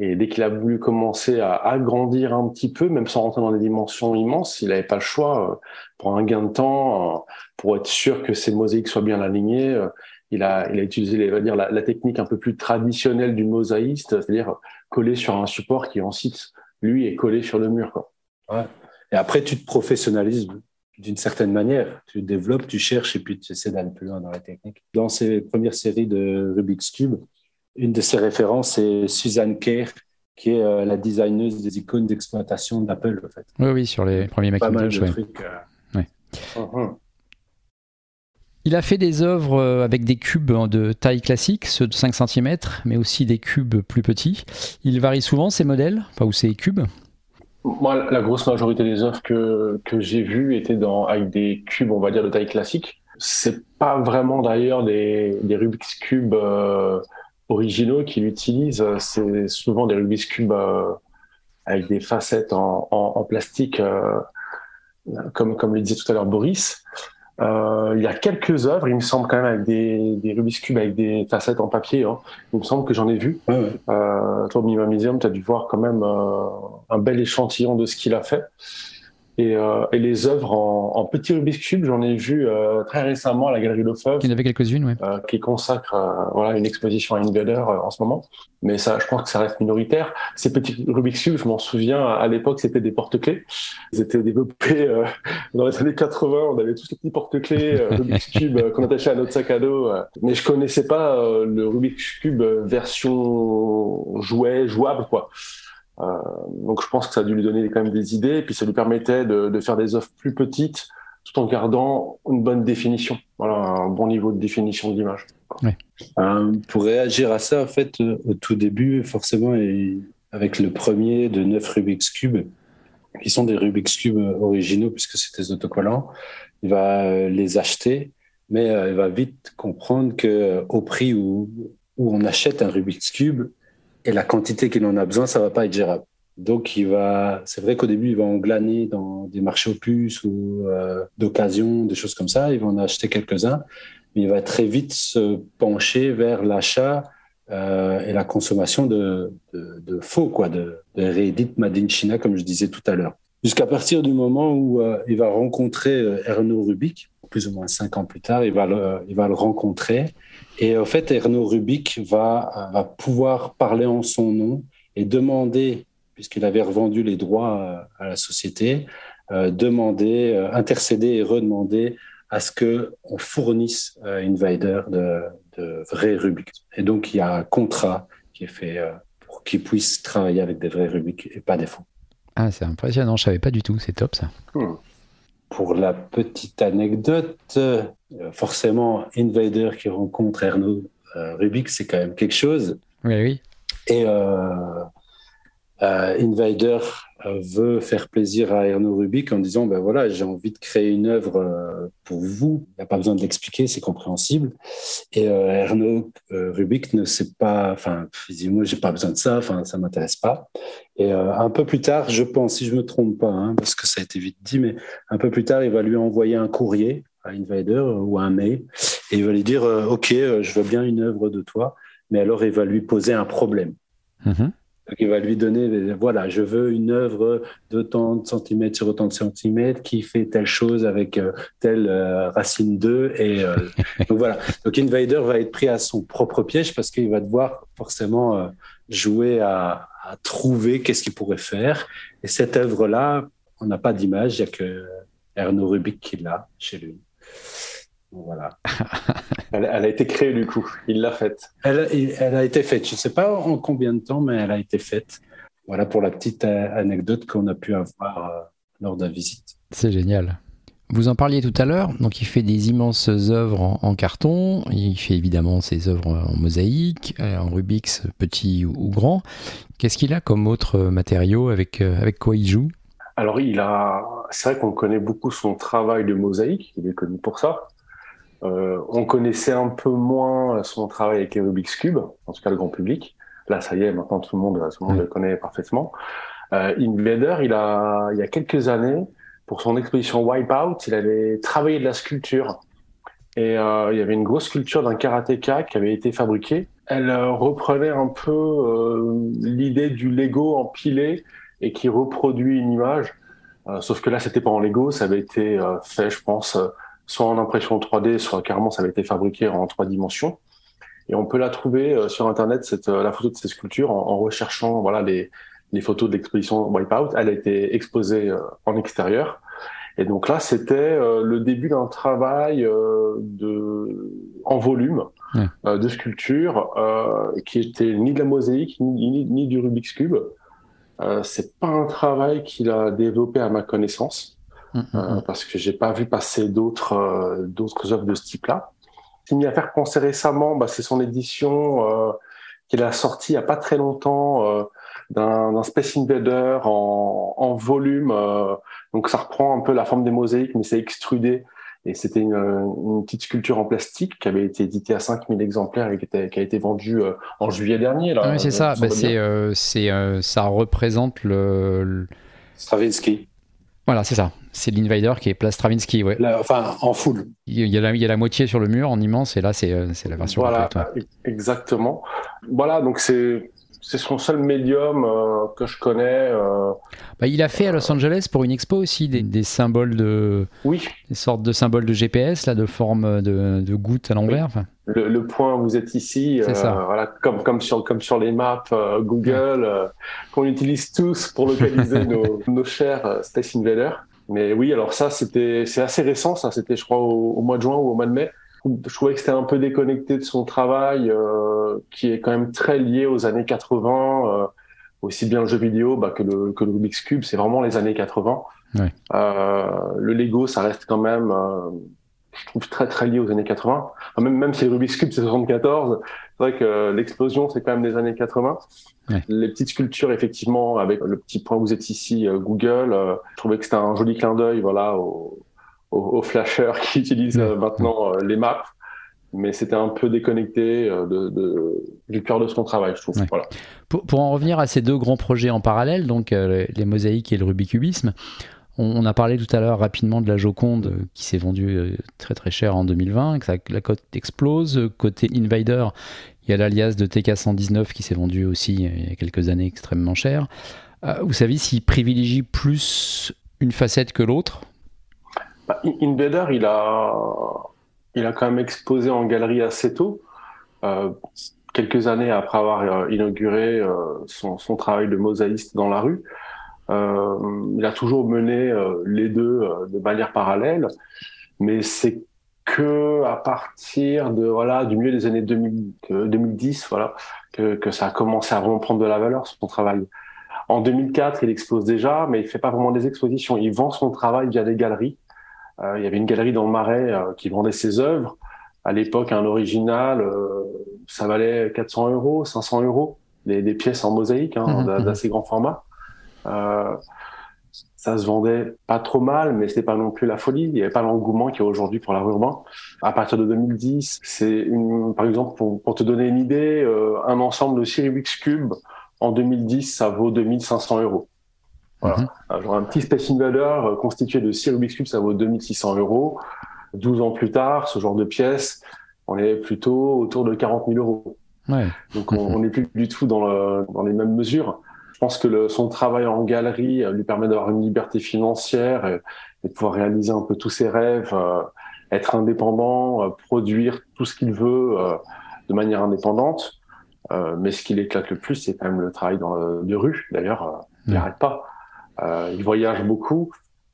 Et dès qu'il a voulu commencer à agrandir un petit peu, même sans rentrer dans des dimensions immenses, il n'avait pas le choix. Euh, pour un gain de temps, euh, pour être sûr que ses mosaïques soient bien alignées, il a, il a utilisé va dire, la, la, technique un peu plus traditionnelle du mosaïste, c'est-à-dire collé sur un support qui ensuite, lui, est collé sur le mur. Quoi. Ouais. Et après, tu te professionnalises d'une certaine manière. Tu développes, tu cherches et puis tu essaies d'aller plus loin dans la technique. Dans ces premières séries de Rubik's Cube, une de ses références, c'est Suzanne Kerr, qui est euh, la designeuse des icônes d'exploitation d'Apple. En fait. Oui, oui, sur les premiers Macintosh. Ouais. Trucs, euh... ouais. Uh-huh. Il a fait des œuvres euh, avec des cubes de taille classique, ceux de 5 cm, mais aussi des cubes plus petits. Il varie souvent ces modèles, ou ces cubes? Moi, la grosse majorité des œuvres que, que j'ai vues étaient avec des cubes, on va dire, de taille classique. C'est pas vraiment d'ailleurs des, des Rubik's Cube euh, originaux qu'il utilise, c'est souvent des Rubik's Cube euh, avec des facettes en, en, en plastique, comme, comme le disait tout à l'heure Boris. Euh, il y a quelques œuvres, il me semble quand même avec des, des Rubik's Cube avec des facettes en papier. Hein. Il me semble que j'en ai vu. Ouais, ouais. Euh, toi, au Mima Museum, tu as dû voir quand même euh, un bel échantillon de ce qu'il a fait. Et, euh, et, les œuvres en, en petit Rubik's Cube, j'en ai vu euh, très récemment à la Galerie Le Feuve. Il y en avait quelques-unes, oui. Euh, qui consacre voilà, une exposition à Invader en ce moment. Mais ça, je pense que ça reste minoritaire. Ces petits Rubik's Cube, je m'en souviens, à l'époque, c'était des porte-clés. Ils étaient développés dans les années 80. On avait tous les petits porte-clés Rubik's Cube qu'on attachait à notre sac à dos. Mais je connaissais pas le Rubik's Cube version jouet, jouable, quoi. Euh, donc je pense que ça a dû lui donner quand même des idées, et puis ça lui permettait de, de faire des offres plus petites tout en gardant une bonne définition, voilà, un bon niveau de définition de l'image. Ouais. Euh, pour réagir à ça, en fait, euh, au tout début, forcément, et avec le premier de 9 Rubik's Cube, qui sont des Rubik's Cube originaux puisque c'était des autocollants, il va les acheter, mais il va vite comprendre que au prix où, où on achète un Rubik's Cube, et la quantité qu'il en a besoin, ça va pas être gérable. Donc, il va, c'est vrai qu'au début, il va en glaner dans des marchés aux puces ou euh, d'occasion, des choses comme ça. Il va en acheter quelques-uns, mais il va très vite se pencher vers l'achat euh, et la consommation de, de, faux, quoi, de, de Made in China, comme je disais tout à l'heure. Jusqu'à partir du moment où euh, il va rencontrer Erno Rubik, plus ou moins cinq ans plus tard, il va le, il va le rencontrer. Et en fait, Erno Rubik va, va pouvoir parler en son nom et demander, puisqu'il avait revendu les droits à la société, euh, demander, euh, intercéder et redemander à ce qu'on fournisse euh, Invader de, de vrais Rubik. Et donc, il y a un contrat qui est fait euh, pour qu'il puisse travailler avec des vrais Rubik et pas des faux. Ah, c'est impressionnant, je savais pas du tout, c'est top ça. Hmm. Pour la petite anecdote, euh, forcément, Invader qui rencontre Erno euh, Rubik, c'est quand même quelque chose. Oui, oui. Et euh, euh Invader euh, veut faire plaisir à Erno Rubik en disant ben voilà, j'ai envie de créer une œuvre pour vous. Il n'y a pas besoin de l'expliquer, c'est compréhensible. Et Erno Rubik ne sait pas, enfin, il dit moi, j'ai pas besoin de ça, enfin, ça m'intéresse pas. Et euh, un peu plus tard, je pense, si je me trompe pas, hein, parce que ça a été vite dit, mais un peu plus tard, il va lui envoyer un courrier à Invader euh, ou un mail, et il va lui dire, euh, OK, je veux bien une œuvre de toi, mais alors il va lui poser un problème. Mm-hmm. Donc, il va lui donner, voilà, je veux une œuvre de tant de centimètres sur autant de centimètres qui fait telle chose avec telle racine 2. Et donc voilà. Donc Invader va être pris à son propre piège parce qu'il va devoir forcément jouer à, à trouver qu'est-ce qu'il pourrait faire. Et cette œuvre-là, on n'a pas d'image, il n'y a, que, Erno Rubik qui l'a chez lui. Voilà. elle, a été créée du coup, il l'a faite. Elle, elle, a été faite, je ne sais pas en combien de temps, mais elle a été faite. Voilà pour la petite euh, anecdote qu'on a pu avoir euh, lors de la visite. C'est génial. Vous en parliez tout à l'heure, donc il fait des immenses œuvres en, carton, il fait évidemment ses œuvres en mosaïque, euh, en Rubik's petit ou, grand. Qu'est-ce qu'il a comme autre matériau avec, avec quoi il joue? Alors il a, c'est vrai qu'on connaît beaucoup son travail de mosaïque, il est connu pour ça. On connaissait un peu moins son travail avec les Rubik's Cube, en tout cas le grand public. Là, ça y est, maintenant tout le monde, tout le, monde le connaît parfaitement. Euh, Invader, il a, il y a quelques années, pour son exposition Wipeout, il avait travaillé de la sculpture. Et euh, il y avait une grosse sculpture d'un karatéka qui avait été fabriquée. Elle euh, reprenait un peu euh, l'idée du Lego empilé et qui reproduit une image. Euh, sauf que là, c'était pas en Lego, ça avait été fait, je pense, soit en impression 3D, soit carrément ça avait été fabriqué en trois dimensions. Et on peut la trouver euh, sur Internet, cette, euh, la photo de ces sculptures, en, en recherchant voilà, les, les photos de l'exposition Wipeout. Elle a été exposée euh, en extérieur. Et donc là, c'était le début d'un travail de, en volume de sculpture qui était ni de la mosaïque ni, ni, du Rubik's Cube. C'est pas un travail qu'il a développé à ma connaissance, mm, mm, mm. parce que j'ai pas vu passer d'autres d'autres œuvres de ce type-là qui m'y a fait penser récemment, bah, c'est son édition euh, qu'il a sorti il n'y a pas très longtemps euh, d'un Space Invader en, en volume. Euh, donc ça reprend un peu la forme des mosaïques, mais c'est extrudé. Et c'était une, une, petite sculpture en plastique qui avait été éditée à 5000 exemplaires et qui, était, qui a été vendue euh, en juillet dernier. Là, oui, c'est ça. Bah, c'est, euh, c'est, ça représente le... le... Stravinsky. Voilà, c'est ça. C'est l'Invader qui est place Stravinsky, ouais. enfin, en full. Il y, a la, il y, a la, moitié sur le mur en immense, et là, c'est euh, la version Voilà, exactement. Voilà, donc c'est c'est son seul médium euh, que je connais. Euh, bah, il a fait à Los Angeles pour une expo aussi des, des, symboles de. Oui. Des sortes de symboles de GPS, là, de forme de, de gouttes à l'envers. Le, le, point, vous êtes ici, euh, ça. voilà, comme, comme, sur, comme sur les maps Google, qu'on utilise tous pour localiser nos, nos chers Space Invaders. Mais oui, alors ça, c'était, c'est assez récent, ça, c'était, je crois, au, au mois de juin ou au mois de mai je trouvais que c'était un peu déconnecté de son travail, euh, qui est quand même très lié aux années 80, euh, aussi bien le jeu vidéo bah, que, le, que le Rubik's Cube, c'est vraiment les années 80. Ouais. Euh, le Lego, ça reste quand même, euh, je trouve, très très lié aux années 80. même, même si le Rubik's Cube, c'est 74, c'est vrai que l'explosion, c'est quand même les années 80. Ouais. Les petites sculptures, effectivement, avec le petit point où vous êtes ici, euh, Google, je trouvais que c'était un joli clin d'œil voilà, au, aux, flasheurs qui utilisent euh, maintenant euh, les maps mais c'était un peu déconnecté euh, de, de, du cœur de son travail, je trouve. Voilà. Pour, pour, en revenir à ces deux grands projets en parallèle, donc les mosaïques et le rubicubisme, on, on, a parlé tout à l'heure rapidement de la Joconde qui s'est vendue très très cher en 2020, que ça, la cote explose. Côté Invader, il y a l'alias de TK119 qui s'est vendu aussi il y a quelques années extrêmement cher. vous savez s'il privilégie plus une facette que l'autre? Bah, il a, il a quand même exposé en galerie assez tôt, euh, quelques années après avoir euh, inauguré euh, son, travail de mosaïste dans la rue. Il a toujours mené les deux de manière parallèle, mais c'est que à partir de voilà du milieu des années 2000, 2010 voilà que, que ça a commencé à vraiment prendre de la valeur son travail. En 2004, il expose déjà, mais il fait pas vraiment des expositions. Il vend son travail via des galeries. Euh, il y avait une galerie dans le Marais euh, qui vendait ses œuvres. À l'époque, un original, euh, ça valait 400 euros, 500 euros, des, des pièces en mosaïque hein, mmh, mmh. d'assez grand format. ça se vendait pas trop mal, mais c'était pas non plus la folie. Il n'y avait pas l'engouement qu'il y a aujourd'hui pour l'art urbain. À partir de 2010, c'est une, par exemple, pour, pour, te donner une idée, euh, un ensemble de Siribix Cube en 2010, ça vaut 2500 euros. Voilà. Mhm. Genre un petit Space Invader euh, constitué de 6 Rubik's Cube, ça vaut 2600 euros. 12 ans plus tard, ce genre de pièce, on est plutôt autour de 40 000 euros. Ouais. Donc on n'est plus du tout dans, le, dans, les mêmes mesures. Je pense que le, son travail en galerie euh, lui permet d'avoir une liberté financière et, et, de pouvoir réaliser un peu tous ses rêves, euh, être indépendant, euh, produire tout ce qu'il veut euh, de manière indépendante. mais ce qui l'éclate le plus, c'est quand même le travail dans le, de rue. D'ailleurs, il n'arrête pas. Euh, il voyage beaucoup.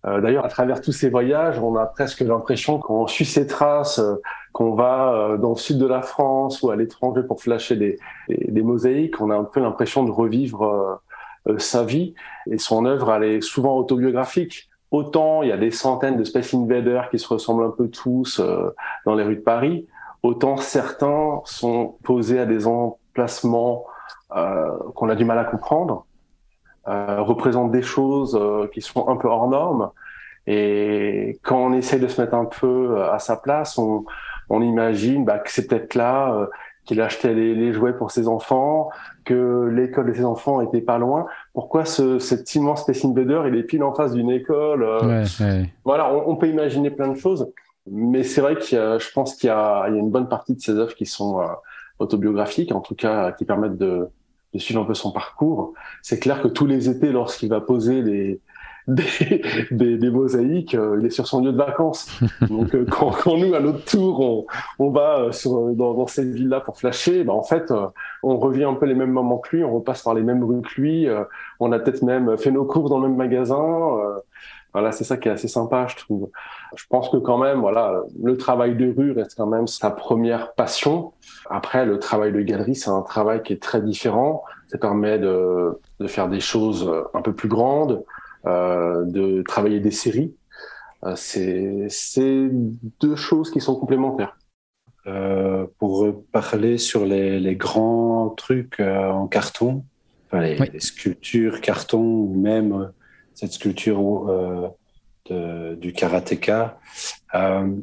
D'ailleurs, à travers tous ces voyages, on a presque l'impression qu'on suit ses traces, qu'on va dans le sud de la France ou à l'étranger pour flasher des, des, mosaïques. On a un peu l'impression de revivre sa vie et son œuvre, elle est souvent autobiographique. Autant il y a des centaines de Space Invaders qui se ressemblent un peu tous dans les rues de Paris, autant certains sont posés à des emplacements euh, qu'on a du mal à comprendre, euh, représentent des choses euh, qui sont un peu hors normes. Et quand on essaie de se mettre un peu à sa place, on, on imagine bah, que c'est peut-être là qu'il achetait les, les, jouets pour ses enfants, que l'école de ses enfants était pas loin. Pourquoi ce, cet immense Space Invader, il est pile en face d'une école ouais, ouais. Voilà, on, on, peut imaginer plein de choses. Mais c'est vrai que je pense qu'il y, y, a une bonne partie de ces œuvres qui sont euh, autobiographiques, en tout cas qui permettent de, de, suivre un peu son parcours. C'est clair que tous les étés, lorsqu'il va poser les, des, des, des, mosaïques, euh, il est sur son lieu de vacances. Donc euh, quand, quand, nous, à notre tour, on, on va sur, dans, dans, cette ville-là pour flasher, bah, en fait, on revient un peu les mêmes moments que lui, on repasse par les mêmes rues que lui, on a peut-être même fait nos courses dans le même magasin. Voilà, c'est ça qui est assez sympa, je trouve. Je pense que quand même, voilà, le travail de rue reste quand même sa première passion. Après, le travail de galerie, c'est un travail qui est très différent. Ça permet de, de faire des choses un peu plus grandes, euh, de travailler des séries. Euh, c'est deux choses qui sont complémentaires. Euh, pour parler sur les, les grands trucs euh, en carton, enfin les, oui. les, sculptures carton ou même cette sculpture euh, de, du karatéka, euh,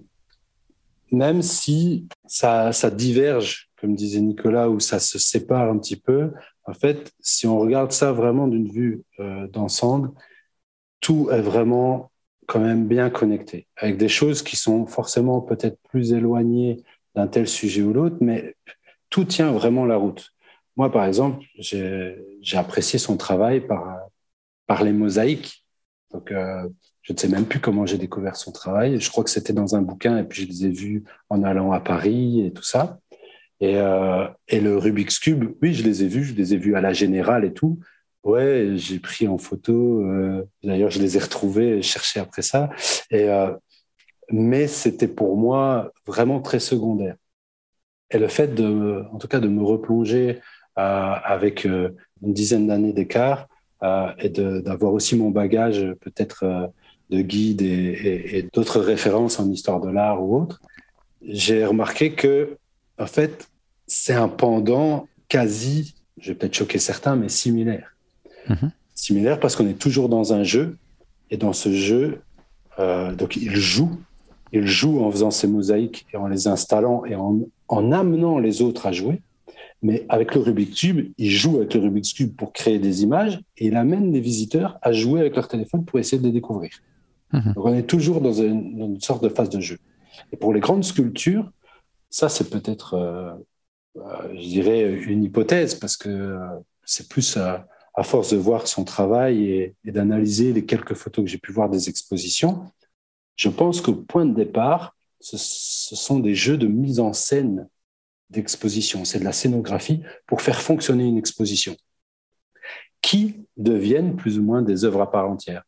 même si ça, ça, diverge, comme disait Nicolas, ou ça se sépare un petit peu, en fait, si on regarde ça vraiment d'une vue euh, d'ensemble, tout est vraiment quand même bien connecté, avec des choses qui sont forcément peut-être plus éloignées d'un tel sujet ou l'autre, mais tout tient vraiment la route. Moi, par exemple, j'ai apprécié son travail par, par les mosaïques. Donc, euh, je ne sais même plus comment j'ai découvert son travail. Je crois que c'était dans un bouquin et puis je les ai vus en allant à Paris et tout ça. Et, euh, le Rubik's Cube, oui, je les ai vus, je les ai vus à la Générale et tout. Ouais, j'ai pris en photo. Euh, D'ailleurs, je les ai retrouvés et cherché après ça. Euh, mais c'était pour moi vraiment très secondaire. Et le fait en tout cas, de me replonger avec une dizaine d'années d'écart, et d'avoir aussi mon bagage peut-être de guide et, et, et d'autres références en histoire de l'art ou autre, j'ai remarqué que, en fait, c'est un pendant quasi, je vais peut-être choquer certains, mais similaire. -hmm. Similaire parce qu'on est toujours dans un jeu, et dans ce jeu, euh, donc il joue, il joue en faisant ses mosaïques et en les installant et en, en amenant les autres à jouer. Mais avec le Rubik's Cube, il joue avec le Rubik's Cube pour créer des images et il amène des visiteurs à jouer avec leur téléphone pour essayer de les découvrir. Donc on est toujours dans une, sorte de phase de jeu. Et pour les grandes sculptures, ça c'est peut-être, euh, euh, je dirais, une hypothèse parce que euh, c'est plus à, force de voir son travail et, et d'analyser les quelques photos que j'ai pu voir des expositions. Je pense qu'au point de départ, ce, ce sont des jeux de mise en scène d'exposition, c'est de la scénographie pour faire fonctionner une exposition qui deviennent plus ou moins des œuvres à part entière.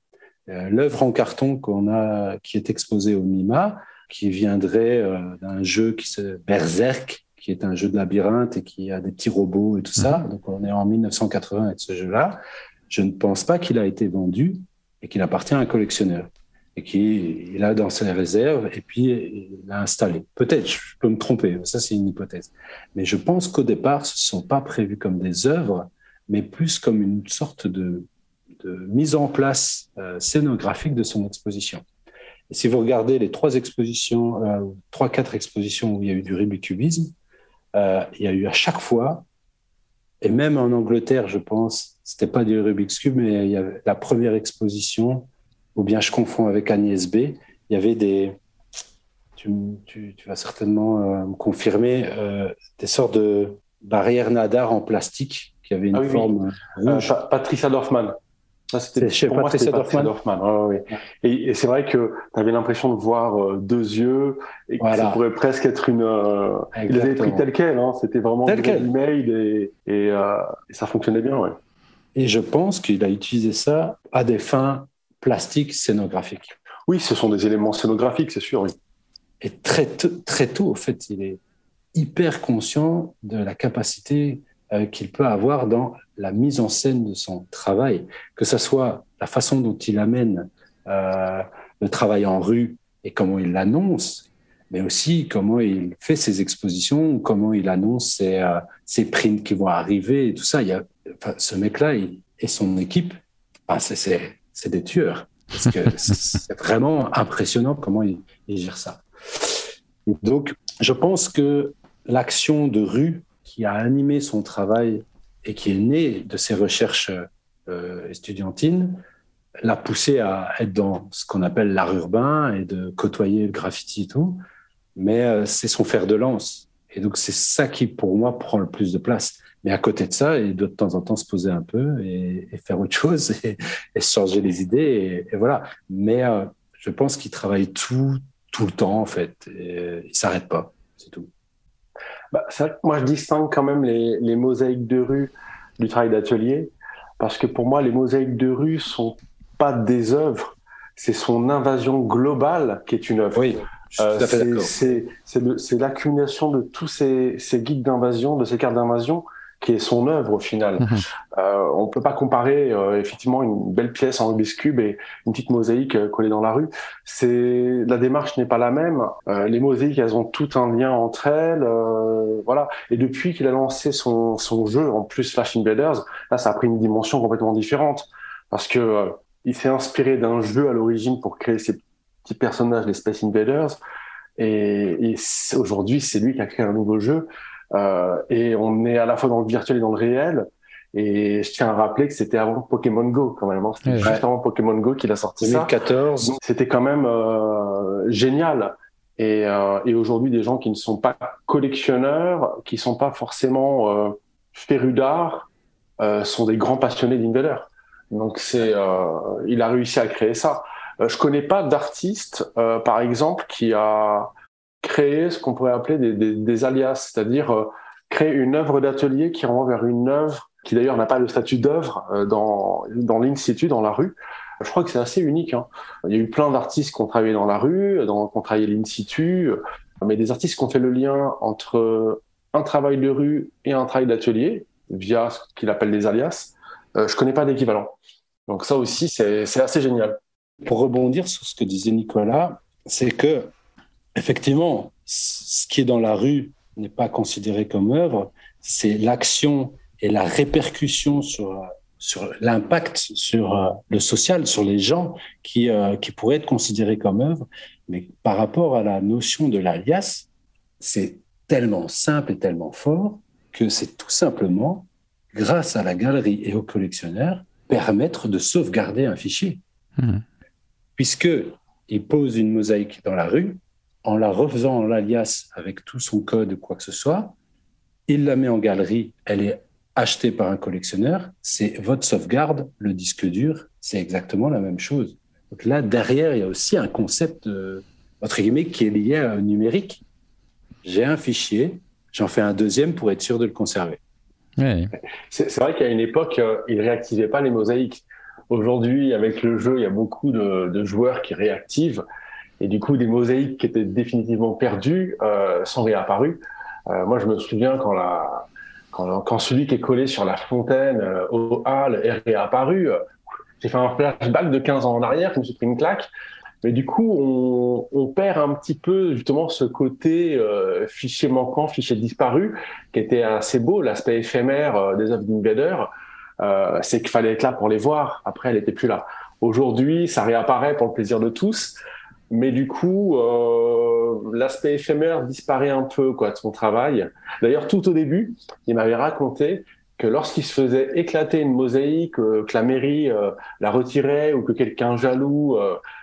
Euh, L'œuvre en carton qu'on a, qui est exposée au MIMA, qui viendrait euh, d'un jeu qui se Berserk, qui est un jeu de labyrinthe et qui a des petits robots et tout ça. Mmh. Donc on est en 1980 avec ce jeu-là. Je ne pense pas qu'il a été vendu et qu'il appartient à un collectionneur et qu'il a dans ses réserves et puis il l'a installé. Peut-être, je peux me tromper, ça c'est une hypothèse. Mais je pense qu'au départ, ce ne sont pas prévus comme des œuvres, mais plus comme une sorte de, de mise en place euh, scénographique de son exposition. Et si vous regardez les trois expositions, euh, trois, quatre expositions où il y a eu du rubikubisme, euh, il y a eu à chaque fois, et même en Angleterre, je pense, c'était pas du Rubik's Cube, mais il y avait la première exposition, ou bien je confonds avec Agnès B. Il y avait des, tu, tu, tu vas certainement euh, me confirmer, des sortes de barrières nadar en plastique qui avaient une ah, oui, forme oui. Euh, Patricia Dorfman. Ça, c'était chez pour Patricia moi, Dorfman. Et, et c'est vrai que tu avais l'impression de voir euh, deux yeux et que voilà. ça pourrait presque être une. Euh, il avait pris tel quel, hein. c'était vraiment tel quel email et, et, et, ça fonctionnait bien. Ouais. Et je pense qu'il a utilisé ça à des fins plastique scénographique. Oui, ce sont des éléments scénographiques, c'est sûr. Oui. Et très, très tôt, en fait, il est hyper conscient de la capacité euh, qu'il peut avoir dans la mise en scène de son travail, que ce soit la façon dont il amène euh, le travail en rue et comment il l'annonce, mais aussi comment il fait ses expositions, comment il annonce ses, euh, ses prints qui vont arriver et tout ça. Il y a, ce mec-là et son équipe, ben, c'est des tueurs. Parce que c'est vraiment impressionnant comment il, il gère ça. donc, je pense que l'action de rue qui a animé son travail et qui est née de ses recherches euh, estudiantines l'a poussé à être dans ce qu'on appelle l'art urbain et de côtoyer le graffiti et tout. Mais euh, c'est son fer de lance. Et donc, c'est ça qui, pour moi, prend le plus de place. Mais à côté de ça, il doit de temps en temps se poser un peu et, faire autre chose et, et changer les idées. Et, voilà. Mais euh, je pense qu'il travaille tout, tout le temps, en fait. Et il s'arrête pas. C'est tout. Bah, moi, je distingue quand même les, les mosaïques de rue du travail d'atelier. Parce que pour moi, les mosaïques de rue sont pas des œuvres, c'est son invasion globale qui est une œuvre. Oui, euh, c'est l'accumulation de tous ces, ces guides d'invasion, de ces cartes d'invasion, qui est son œuvre au final. Mhm. Euh, on peut pas comparer euh, effectivement une belle pièce en Rubik's cube et une petite mosaïque euh, collée dans la rue. C'est la démarche n'est pas la même. Les mosaïques, elles ont tout un lien entre elles, voilà. Et depuis qu'il a lancé son, son jeu, en plus Flash Invaders, là, ça a pris une dimension complètement différente parce que il s'est inspiré d'un jeu à l'origine pour créer ces petits personnages, les Space Invaders. Et, et aujourd'hui, c'est lui qui a créé un nouveau jeu. Euh, et on est à la fois dans le virtuel et dans le réel. Et je tiens à rappeler que c'était avant Pokémon Go quand même. Hein. C'était juste avant Pokémon Go qu'il a sorti 2014. ça. C'était quand même euh, génial. Et, euh, et aujourd'hui, des gens qui ne sont pas collectionneurs, qui sont pas forcément euh, férus d'art, euh, sont des grands passionnés d'Invader. Donc c'est, euh, il a réussi à créer ça. Euh, je connais pas d'artiste, euh, par exemple, qui a créé ce qu'on pourrait appeler des, des, des alias, c'est-à-dire euh, créer une œuvre d'atelier qui renvoie vers une œuvre qui d'ailleurs n'a pas le statut d'œuvre euh, dans dans l'institut, dans la rue. Je crois que c'est assez unique. Hein. Il y a eu plein d'artistes qui ont travaillé dans la rue, qui ont travaillé l'institut, mais des artistes qui ont fait le lien entre un travail de rue et un travail d'atelier via ce qu'il appelle les alias. Euh, je connais pas d'équivalent. Donc ça aussi, c'est assez génial. Pour rebondir sur ce que disait Nicolas, c'est que effectivement, ce qui est dans la rue n'est pas considéré comme œuvre, c'est l'action et la répercussion sur, sur l'impact sur euh, le social, sur les gens qui, euh, qui pourraient être considérés comme œuvre. Mais par rapport à la notion de l'alias, c'est tellement simple et tellement fort que c'est tout simplement, grâce à la galerie et aux collectionneurs, permettre de sauvegarder un fichier. Mmh. Puisque il pose une mosaïque dans la rue, en la refaisant en l'alias avec tout son code ou quoi que ce soit, il la met en galerie, elle est achetée par un collectionneur, c'est votre sauvegarde, le disque dur, c'est exactement la même chose. Donc là, derrière, il y a aussi un concept, euh, entre guillemets, qui est lié au numérique. J'ai un fichier, j'en fais un deuxième pour être sûr de le conserver. C'est vrai qu'à une époque, euh, ils réactivaient pas les mosaïques. Aujourd'hui, avec le jeu, il y a beaucoup de, de, joueurs qui réactivent. Et du coup, des mosaïques qui étaient définitivement perdues euh, sont réapparues. Euh, moi, je me souviens quand, celui qui est collé sur la fontaine euh, au hall est réapparu. Euh, j'ai fait un flashback de 15 ans en arrière, je me suis pris une claque. Mais du coup, on, on, perd un petit peu justement ce côté fichier manquant, fichier disparu, qui était assez beau, l'aspect éphémère des œuvres d'Invader. C'est qu'il fallait être là pour les voir. Après, elle n'était plus là. Aujourd'hui, ça réapparaît pour le plaisir de tous, mais du coup, euh, l'aspect éphémère disparaît un peu quoi de son travail. D'ailleurs, tout au début, il m'avait raconté que lorsqu'il se faisait éclater une mosaïque, euh, que la mairie euh, la retirait ou que quelqu'un jaloux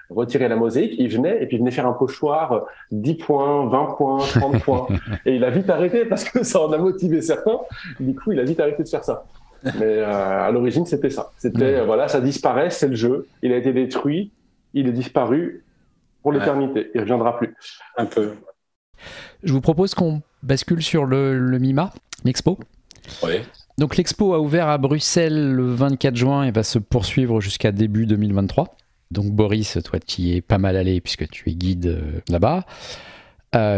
retirait la mosaïque, il venait et puis il venait faire un pochoir 10 points, 20 points, 30 points. Et il a vite arrêté parce que ça en a motivé certains. Du coup, il a vite arrêté de faire ça. Mais à l'origine, c'était ça. C'était, voilà, ça disparaît, c'est le jeu. Il a été détruit, il est disparu pour l'éternité. Il reviendra plus. Un peu. Je vous propose qu'on bascule sur le, le MIMA, l'expo. Oui. Donc l'expo a ouvert à Bruxelles le 24 juin et va se poursuivre jusqu'à début 2023. Donc Boris, toi qui es pas mal allé puisque tu es guide là-bas.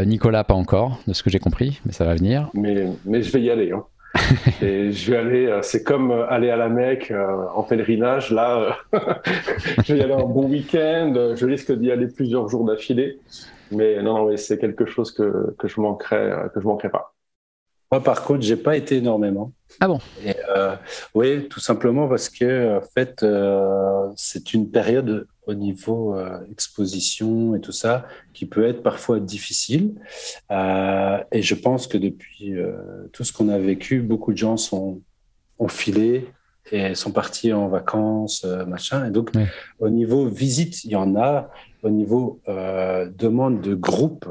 Nicolas, pas encore, de ce que j'ai compris, mais ça va venir. Mais, mais je vais y aller. Hein. Et je vais aller, euh, c'est comme euh, aller à la Mecque euh, en pèlerinage. Là, je vais y aller un bon week-end. Je risque d'y aller plusieurs jours d'affilée. Mais non, non, c'est quelque chose que, que je manquerai, que je manquerai pas. Moi, par contre, j'ai pas été énormément. Ah bon? Oui, tout simplement parce que, en fait, c'est une période au niveau euh, exposition et tout ça, qui peut être parfois difficile. Euh, et je pense que depuis euh, tout ce qu'on a vécu, beaucoup de gens sont ont filé et sont partis en vacances, machin. Et donc, au niveau visite, il y en a. Au niveau demande de groupe,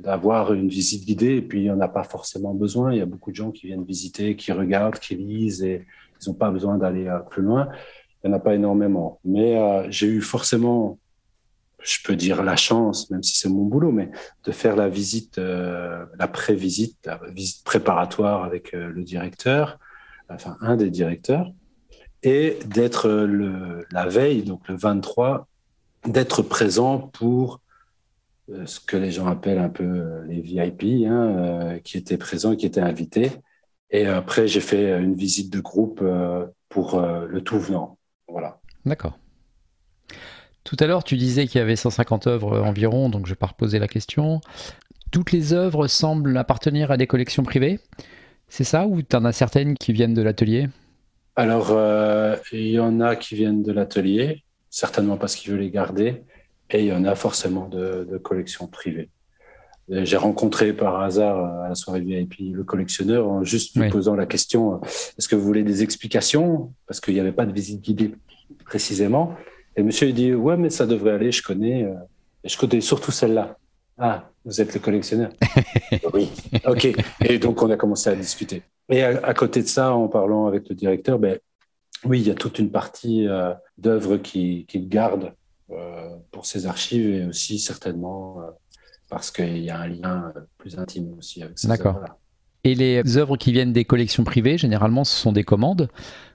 d'avoir une visite guidée, et puis il n'y en a pas forcément besoin. Il y a beaucoup de gens qui viennent visiter, qui regardent, qui lisent, et ils n'ont pas besoin d'aller plus loin. Il n'y en a pas énormément. Mais euh, j'ai eu forcément, je peux dire la chance, même si c'est mon boulot, mais de faire la visite, euh, la pré-visite, la visite préparatoire avec euh, le directeur, enfin un des directeurs, et d'être la veille, donc le 23, d'être présent pour ce que les gens appellent un peu les VIP, hein, qui étaient présents, qui étaient invités. Et après, j'ai fait une visite de groupe pour le tout venant. Voilà. D'accord. Tout à l'heure, tu disais qu'il y avait 150 œuvres environ, donc je vais pas reposer la question. Toutes les œuvres semblent appartenir à des collections privées, c'est ça Ou tu en as certaines qui viennent de l'atelier? Alors, euh, il y en a qui viennent de l'atelier, certainement parce qu'il veut les garder, et il y en a forcément de, collections privées. J'ai rencontré par hasard à la soirée VIP le collectionneur en juste lui posant la question est-ce que vous voulez des explications? Parce qu'il n'y avait pas de visite guidée précisément. Et monsieur il dit ouais mais ça devrait aller, je connais, euh, je connais surtout celle-là. Ah, vous êtes le collectionneur Oui. Ok. Et donc on a commencé à discuter. Et à, côté de ça, en parlant avec le directeur, ben oui, il y a toute une partie euh, d'œuvres qu'il qui garde euh, pour ses archives et aussi certainement parce qu'il y a un lien plus intime aussi avec ces œuvres-là. Et les œuvres qui viennent des collections privées, généralement, ce sont des commandes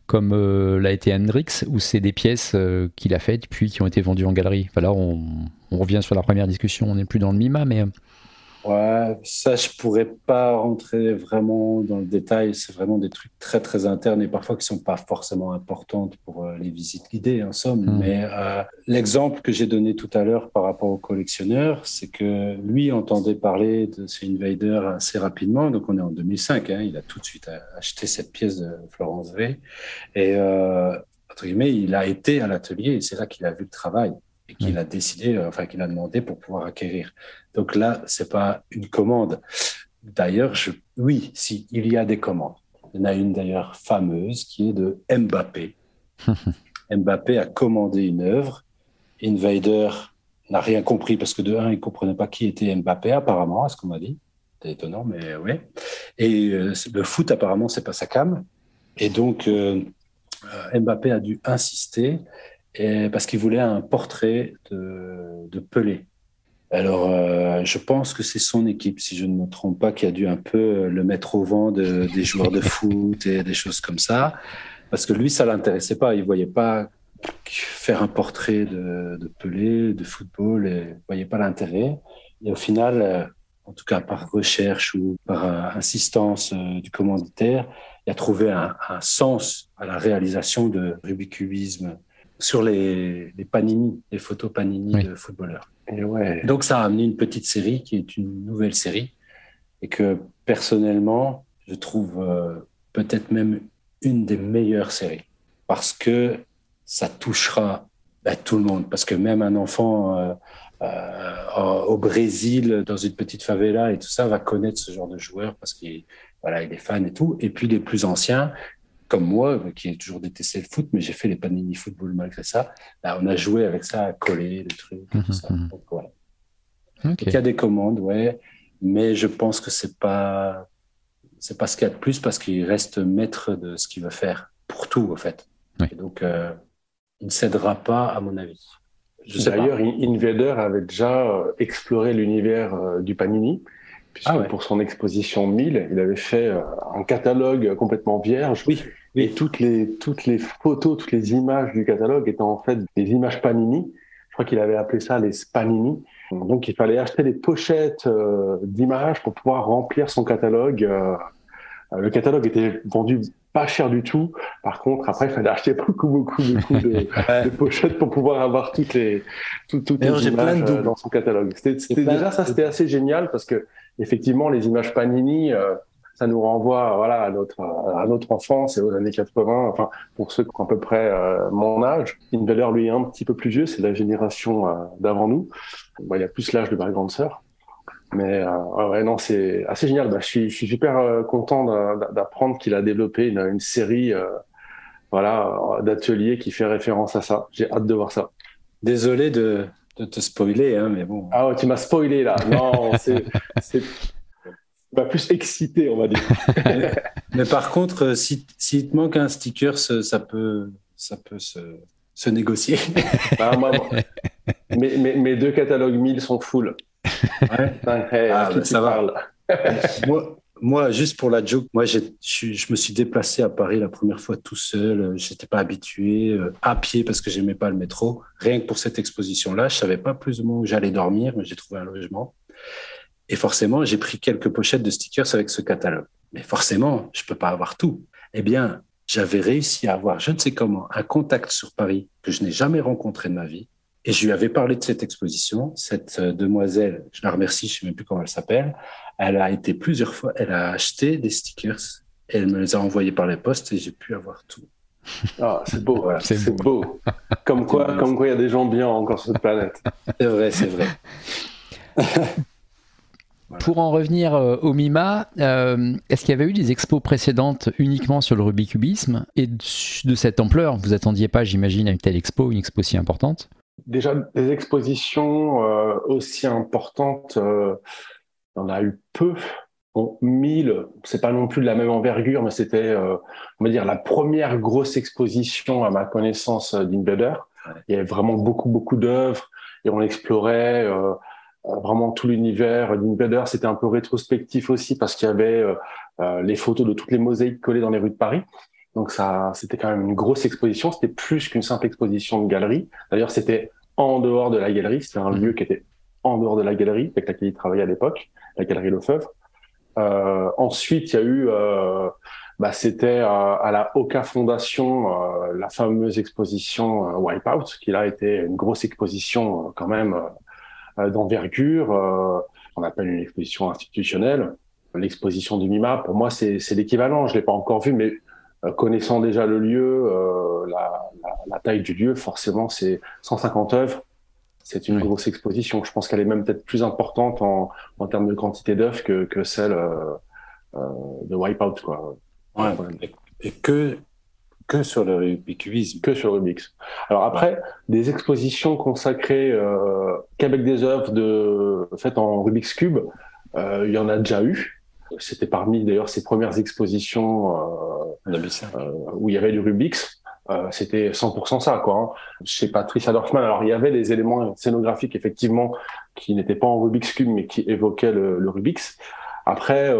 comme euh, l'a été Hendrix, où c'est des pièces euh, qu'il a faites puis qui ont été vendues en galerie. Enfin, là, on, revient sur la première discussion, on n'est plus dans le MIMA, mais... Euh, ouais, ça, je pourrais pas rentrer vraiment dans le détail. C'est vraiment des trucs très, très internes et parfois qui sont pas forcément importantes pour les visites guidées, en somme. Hmm. Mais l'exemple que j'ai donné tout à l'heure par rapport au collectionneur, c'est que lui entendait parler de ces Invader assez rapidement. Donc, on est en 2005. Hein, il a tout de suite acheté cette pièce de Florence V. Et, euh, entre guillemets, il a été à l'atelier et c'est là qu'il a vu le travail et qu'il a décidé, euh, enfin, qu'il a demandé pour pouvoir acquérir. Donc là, c'est pas une commande. D'ailleurs, je, oui, si, il y a des commandes. Il y en a une d'ailleurs fameuse qui est de Mbappé. Mbappé a commandé une œuvre. Invader n'a rien compris parce que de un, il comprenait pas qui était Mbappé apparemment, à ce qu'on m'a dit. C'est étonnant, mais oui. Et euh, le foot apparemment, c'est pas sa cam. Et donc, euh, Mbappé a dû insister parce qu'il voulait un portrait de, Pelé. Alors, euh, je pense que c'est son équipe, si je ne me trompe pas, qui a dû un peu le mettre au vent de, des joueurs de foot et des choses comme ça. Parce que lui, ça l'intéressait pas. Il voyait pas faire un portrait de, Pelé, de football, et il voyait pas l'intérêt. Et au final, en tout cas par recherche ou par insistance du commanditaire, il a trouvé un, sens à la réalisation de Rubik's Cubisme sur les, panini, les photos panini de footballeurs. Et ouais. Donc ça a amené une petite série qui est une nouvelle série et que personnellement, je trouve euh, peut-être même une des meilleures séries parce que ça touchera bah, tout le monde. Parce que même un enfant euh, euh, au Brésil, dans une petite favela et tout ça, va connaître ce genre de joueur parce qu'il voilà, il est fan et tout. Et puis les plus anciens, comme moi, qui ai toujours détesté le foot, mais j'ai fait les panini football malgré ça. Là, on a joué avec ça, à coller des trucs, tout mhm, ça. Mhm. Il y a des commandes, ouais, mais je pense que c'est pas c'est pas ce qu'il y a de plus parce qu'il reste maître de ce qu'il veut faire pour tout, en fait. Et donc, euh, il ne cédera pas, à mon avis. D'ailleurs, Invader avait déjà exploré l'univers euh, du Panini puisque ah pour son exposition 1000, il avait fait euh, un catalogue complètement vierge. Oui. Et toutes les, toutes les photos, toutes les images du catalogue étant en fait des images Panini. crois qu'il avait appelé ça les Spanini. Donc il fallait acheter des pochettes d'images pour pouvoir remplir son catalogue. le catalogue était vendu pas cher du tout. Par contre, après, il fallait acheter beaucoup, beaucoup, beaucoup de, pochettes pour pouvoir avoir toutes les, toutes, les images dans son catalogue. C'était déjà ça, c'était assez génial parce que effectivement, les images Panini, ça nous renvoie voilà à notre à notre enfance et aux années 80 enfin pour ceux qui ont à peu près euh, mon âge. Invader lui est un petit peu plus vieux c'est la génération euh, d'avant nous. Il y a plus l'âge de ma grande sœur. Mais euh, ouais non c'est assez génial. Bah, je suis je suis super content d'apprendre qu'il a développé une, une série voilà d'ateliers qui fait référence à ça. J'ai hâte de voir ça. Désolé de de te spoiler, hein, mais bon. Ah ouais, tu m'as spoilé là. Non, c'est va plus excité, on va dire. Mais par contre, euh, si, s'il te manque un sticker, ça peut, ça peut se, se négocier. Bah, mes, mes, deux catalogues 1000 sont full. Ouais. ah, bah, ça va. moi, moi, juste pour la joke, moi, je, je, me suis déplacé à Paris la première fois tout seul. Je n'étais pas habitué, euh, à pied parce que j'aimais pas le métro. Rien que pour cette exposition-là, je savais pas plus ou moins où j'allais dormir, mais j'ai trouvé un logement. Et forcément, j'ai pris quelques pochettes de stickers avec ce catalogue. Mais forcément, je peux pas avoir tout. Eh bien, j'avais réussi à avoir, je ne sais comment, un contact sur Paris que je n'ai jamais rencontré de ma vie. Et je lui avais parlé de cette exposition. Cette euh, demoiselle, je la remercie, je ne sais même plus comment elle s'appelle. Elle a été plusieurs fois, elle a acheté des stickers et elle me les a envoyés par les postes et j'ai pu avoir tout. Ah, c'est beau, voilà. c'est beau. Comme quoi, comme quoi, il y a des gens bien encore sur cette planète. C'est vrai, c'est vrai. Pour en revenir euh, au MIMA, euh, est-ce qu'il y avait eu des expos précédentes uniquement sur le Rubikubisme Et de cette ampleur, vous attendiez pas, j'imagine, à une telle expo, une expo si importante? Déjà, des expositions euh, aussi importantes, on a eu peu. Bon, 1000, c'est pas non plus de la même envergure, mais c'était, on va dire, la première grosse exposition à ma connaissance d'Invader. Il y avait vraiment beaucoup, beaucoup d'œuvres et on explorait euh, vraiment tout l'univers d'Invader. C'était un peu rétrospectif aussi parce qu'il y avait euh, euh, les photos de toutes les mosaïques collées dans les rues de Paris. Donc ça, c'était quand même une grosse exposition. C'était plus qu'une simple exposition de galerie. D'ailleurs, c'était en dehors de la galerie. C'était un lieu qui était en dehors de la galerie avec laquelle il travaillait à l'époque, la galerie Lefebvre. Euh, ensuite, il y a eu, euh, bah, c'était à la Oka Fondation, euh, la fameuse exposition Wipeout, qui là était une grosse exposition quand même euh, d'envergure, euh, on appelle une exposition institutionnelle. L'exposition du MIMA, pour moi, c'est l'équivalent. Je l'ai pas encore vu, mais euh, connaissant déjà le lieu, la, taille du lieu, forcément, c'est 150 œuvres. C'est une grosse exposition. Je pense qu'elle est même peut-être plus importante en, en termes de quantité d'œuvres que, que celle de Wipeout. Quoi. Ouais, et que que sur le Rubik's Que sur le Rubik's. Alors après, des expositions consacrées euh, qu'avec des œuvres de, faites en Rubik's Cube, euh, il y en a déjà eu. C'était parmi d'ailleurs ces premières expositions euh, euh où il y avait du Rubik's. Euh, c'était 100% ça, quoi. Hein. Chez Patricia Dorfman, alors il y avait des éléments scénographiques effectivement qui n'étaient pas en Rubik's Cube mais qui évoquaient le, le Rubik's. Après,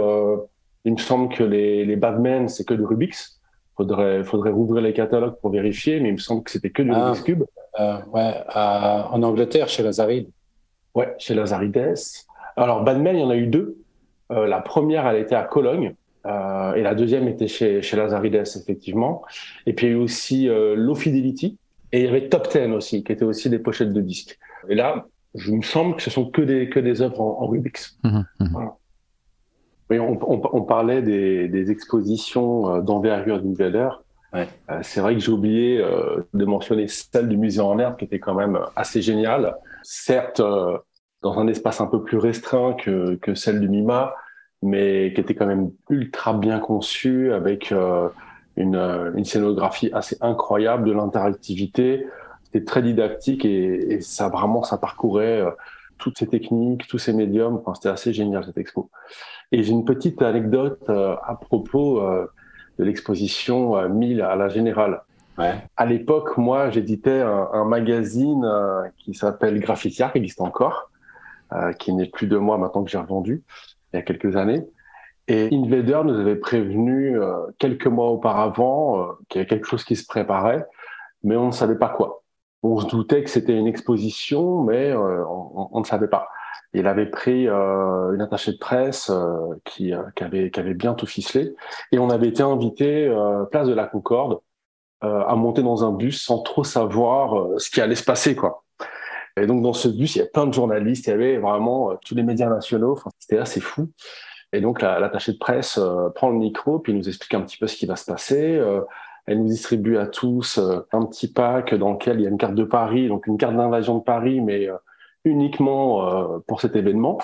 il me semble que les, les Batman, c'est que du Rubik's faudrait, faudrait rouvrir les catalogues pour vérifier, mais il me semble que c'était que du ah, Rubik's Cube. Euh, ouais, en Angleterre, chez Lazaride. Ouais, chez Lazarides. Alors, Batman, il y en a eu deux. Euh, la première, elle était à Cologne. Euh, et la deuxième était chez, chez Lazarides, effectivement. Et puis, il y a eu aussi Low Fidelity. Et il y avait Top Ten aussi, qui étaient aussi des pochettes de disques. Et là, je me semble que ce sont que des, que des œuvres en, Rubik's. Mmh, mmh. Oui, on, on, on parlait des, des, expositions euh, d'envergure d'Invader. Ouais. Euh, c'est vrai que j'ai oublié euh, de mentionner celle du musée en herbe qui était quand même assez géniale. Certes, dans un espace un peu plus restreint que, que, celle du MIMA, mais qui était quand même ultra bien conçue avec une, une, scénographie assez incroyable, de l'interactivité. C'était très didactique et, et, ça vraiment ça parcourait toutes ces techniques, tous ces médiums. Enfin, c'était assez génial cette expo. Et j'ai une petite anecdote euh, à propos euh, de l'exposition euh, 1000 à la Générale. Ouais. À l'époque, moi, j'éditais un, un, magazine euh, qui s'appelle Graffitia, qui existe encore, qui n'est plus de moi maintenant que j'ai revendu, il y a quelques années. Et Invader nous avait prévenu quelques mois auparavant qu'il y avait quelque chose qui se préparait, mais on ne savait pas quoi. On se doutait que c'était une exposition, mais on, ne savait pas. Il avait pris une attachée de presse qui, qui, avait, qui avait bien tout ficelé, et on avait été invité place de la Concorde à monter dans un bus sans trop savoir ce qui allait se passer, quoi. Et donc dans ce bus, il y a plein de journalistes, il y avait vraiment tous les médias nationaux. C'était assez fou. Et donc l'attachée de presse euh, prend le micro, puis nous explique un petit peu ce qui va se passer. Euh, elle nous distribue à tous euh, un petit pack dans lequel il y a une carte de Paris, donc une carte d'invasion de Paris, mais uniquement pour cet événement.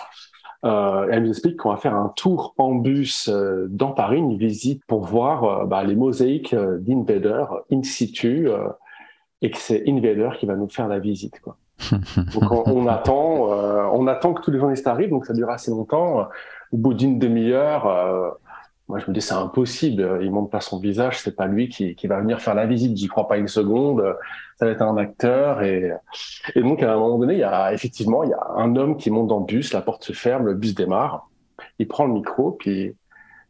elle nous explique qu'on va faire un tour en bus dans Paris, une visite pour voir bah, les mosaïques d'Invader in situ, et que c'est Invader qui va nous faire la visite. Quoi. donc on, attend, on attend que tous les journalistes arrivent, donc ça dure assez longtemps au bout d'une demi-heure, euh, moi je me dis c'est impossible, il montre pas son visage, c'est pas lui qui, qui, va venir faire la visite, j'y crois pas une seconde, ça va être un acteur. Et, et donc à un moment donné, il y a effectivement il y a un homme qui monte dans le bus, la porte se ferme, le bus démarre, il prend le micro. Puis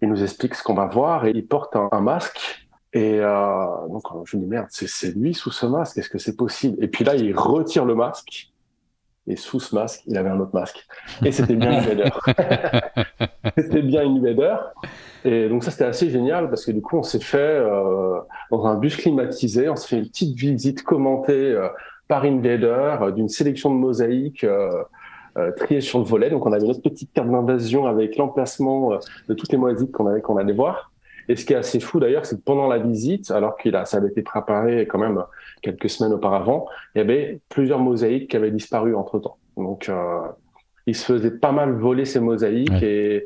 il nous explique ce qu'on va voir. Et il porte un, masque. Et euh, donc je me dis merde c'est lui sous ce masque, est-ce que c'est possible? Et puis là il retire le masque. Et sous ce masque, il avait un autre masque. Et c'était bien Invader. c'était bien Invader. Et donc ça, c'était assez génial parce que du coup, on s'est fait euh, dans un bus climatisé, on s'est fait une petite visite commentée euh, par Invader euh, d'une sélection de mosaïques euh, triées sur le volet. Donc on avait notre petite carte d'invasion avec l'emplacement de toutes les mosaïques qu'on avait qu'on allait voir. Et ce qui est assez fou d'ailleurs, c'est que pendant la visite, alors qu'il a, ça avait été préparé quand même quelques semaines auparavant, il y avait plusieurs mosaïques qui avaient disparu entre temps. Donc, euh, il se faisait pas mal voler ces mosaïques et,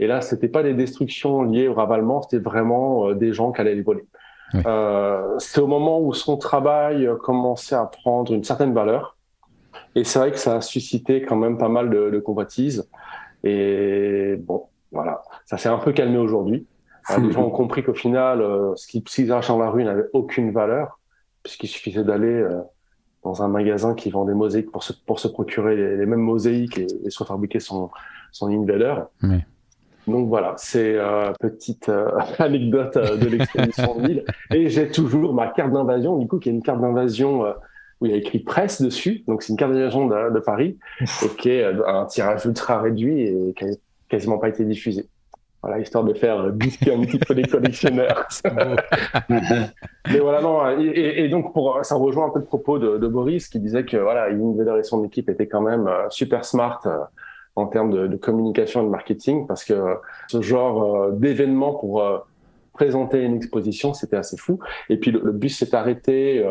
et là, c'était pas des destructions liées au ravalement, c'était vraiment euh, des gens qui allaient les voler. Euh, c'est au moment où son travail commençait à prendre une certaine valeur. Et c'est vrai que ça a suscité quand même pas mal de, de convoitises. Et bon, voilà, ça s'est un peu calmé aujourd'hui. les gens ont compris qu'au final, euh, ce qu'ils achètent dans la rue n'avait aucune valeur puisqu'il suffisait d'aller euh, dans un magasin qui vend des mosaïques pour se, pour se procurer les, mêmes mosaïques et, et, se fabriquer son, son invader. Donc voilà, c'est euh, petite euh, anecdote euh, de l'expédition de l'île. Et j'ai toujours ma carte d'invasion, du coup, qui est une carte d'invasion où il y a écrit presse dessus. Donc c'est une carte d'invasion de, de, Paris, et qui est un tirage ultra réduit et qui n'a quasiment pas été diffusé. Voilà, histoire de faire bisquer un petit peu les collectionneurs. Mais voilà, non. Et, et, donc, pour, ça rejoint un peu le propos de, de Boris qui disait que voilà, Invader et son équipe étaient quand même euh, super smart euh, en termes de, de, communication et de marketing parce que ce genre euh, d'événement pour présenter une exposition, c'était assez fou. Et puis, le, le bus s'est arrêté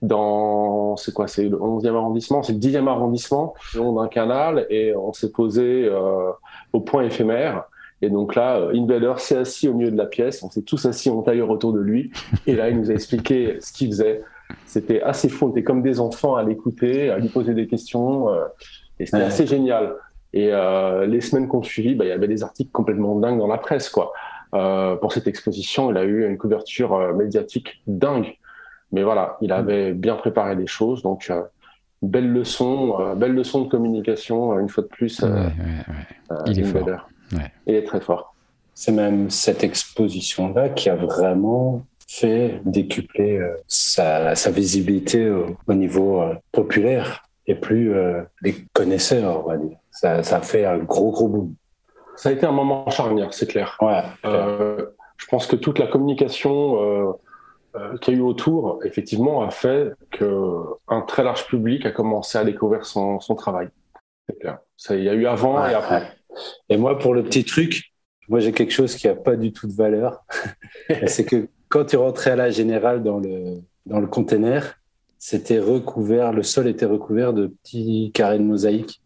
dans, c'est quoi, c'est le 11e arrondissement, c'est le 10e arrondissement, le long d'un canal, et on s'est posé au point éphémère. Et donc là, euh, Invader s'est assis au milieu de la pièce, on s'est tous assis en tailleur autour de lui, et là, il nous a expliqué ce qu'il faisait. C'était assez fou, on était comme des enfants à l'écouter, à lui poser des questions, euh, et c'était assez génial. Et euh, les semaines qu'on suivit, bah, il y avait des articles complètement dingues dans la presse, quoi. Euh, pour cette exposition, il a eu une couverture euh, médiatique dingue. Mais voilà, il avait bien préparé les choses, donc belle leçon, belle leçon de communication, une fois de plus. Ouais, ouais, il est fort. Il est très fort. C'est même cette exposition-là qui a vraiment fait décupler euh, sa, visibilité au, niveau euh, populaire et plus euh, les connaisseurs, on va dire. Ça, fait un gros, gros boom. Ça a été un moment charnière, c'est clair. Ouais, je pense que toute la communication qu'il y a eu autour, effectivement, a fait qu'un très large public a commencé à découvrir son, travail. C'est clair. Il y a eu avant et après. Et moi, pour le petit truc, moi, j'ai quelque chose qui n'a pas du tout de valeur. c'est que quand tu rentrais à la générale dans le, dans le container, c'était recouvert, le sol était recouvert de petits carrés de mosaïque.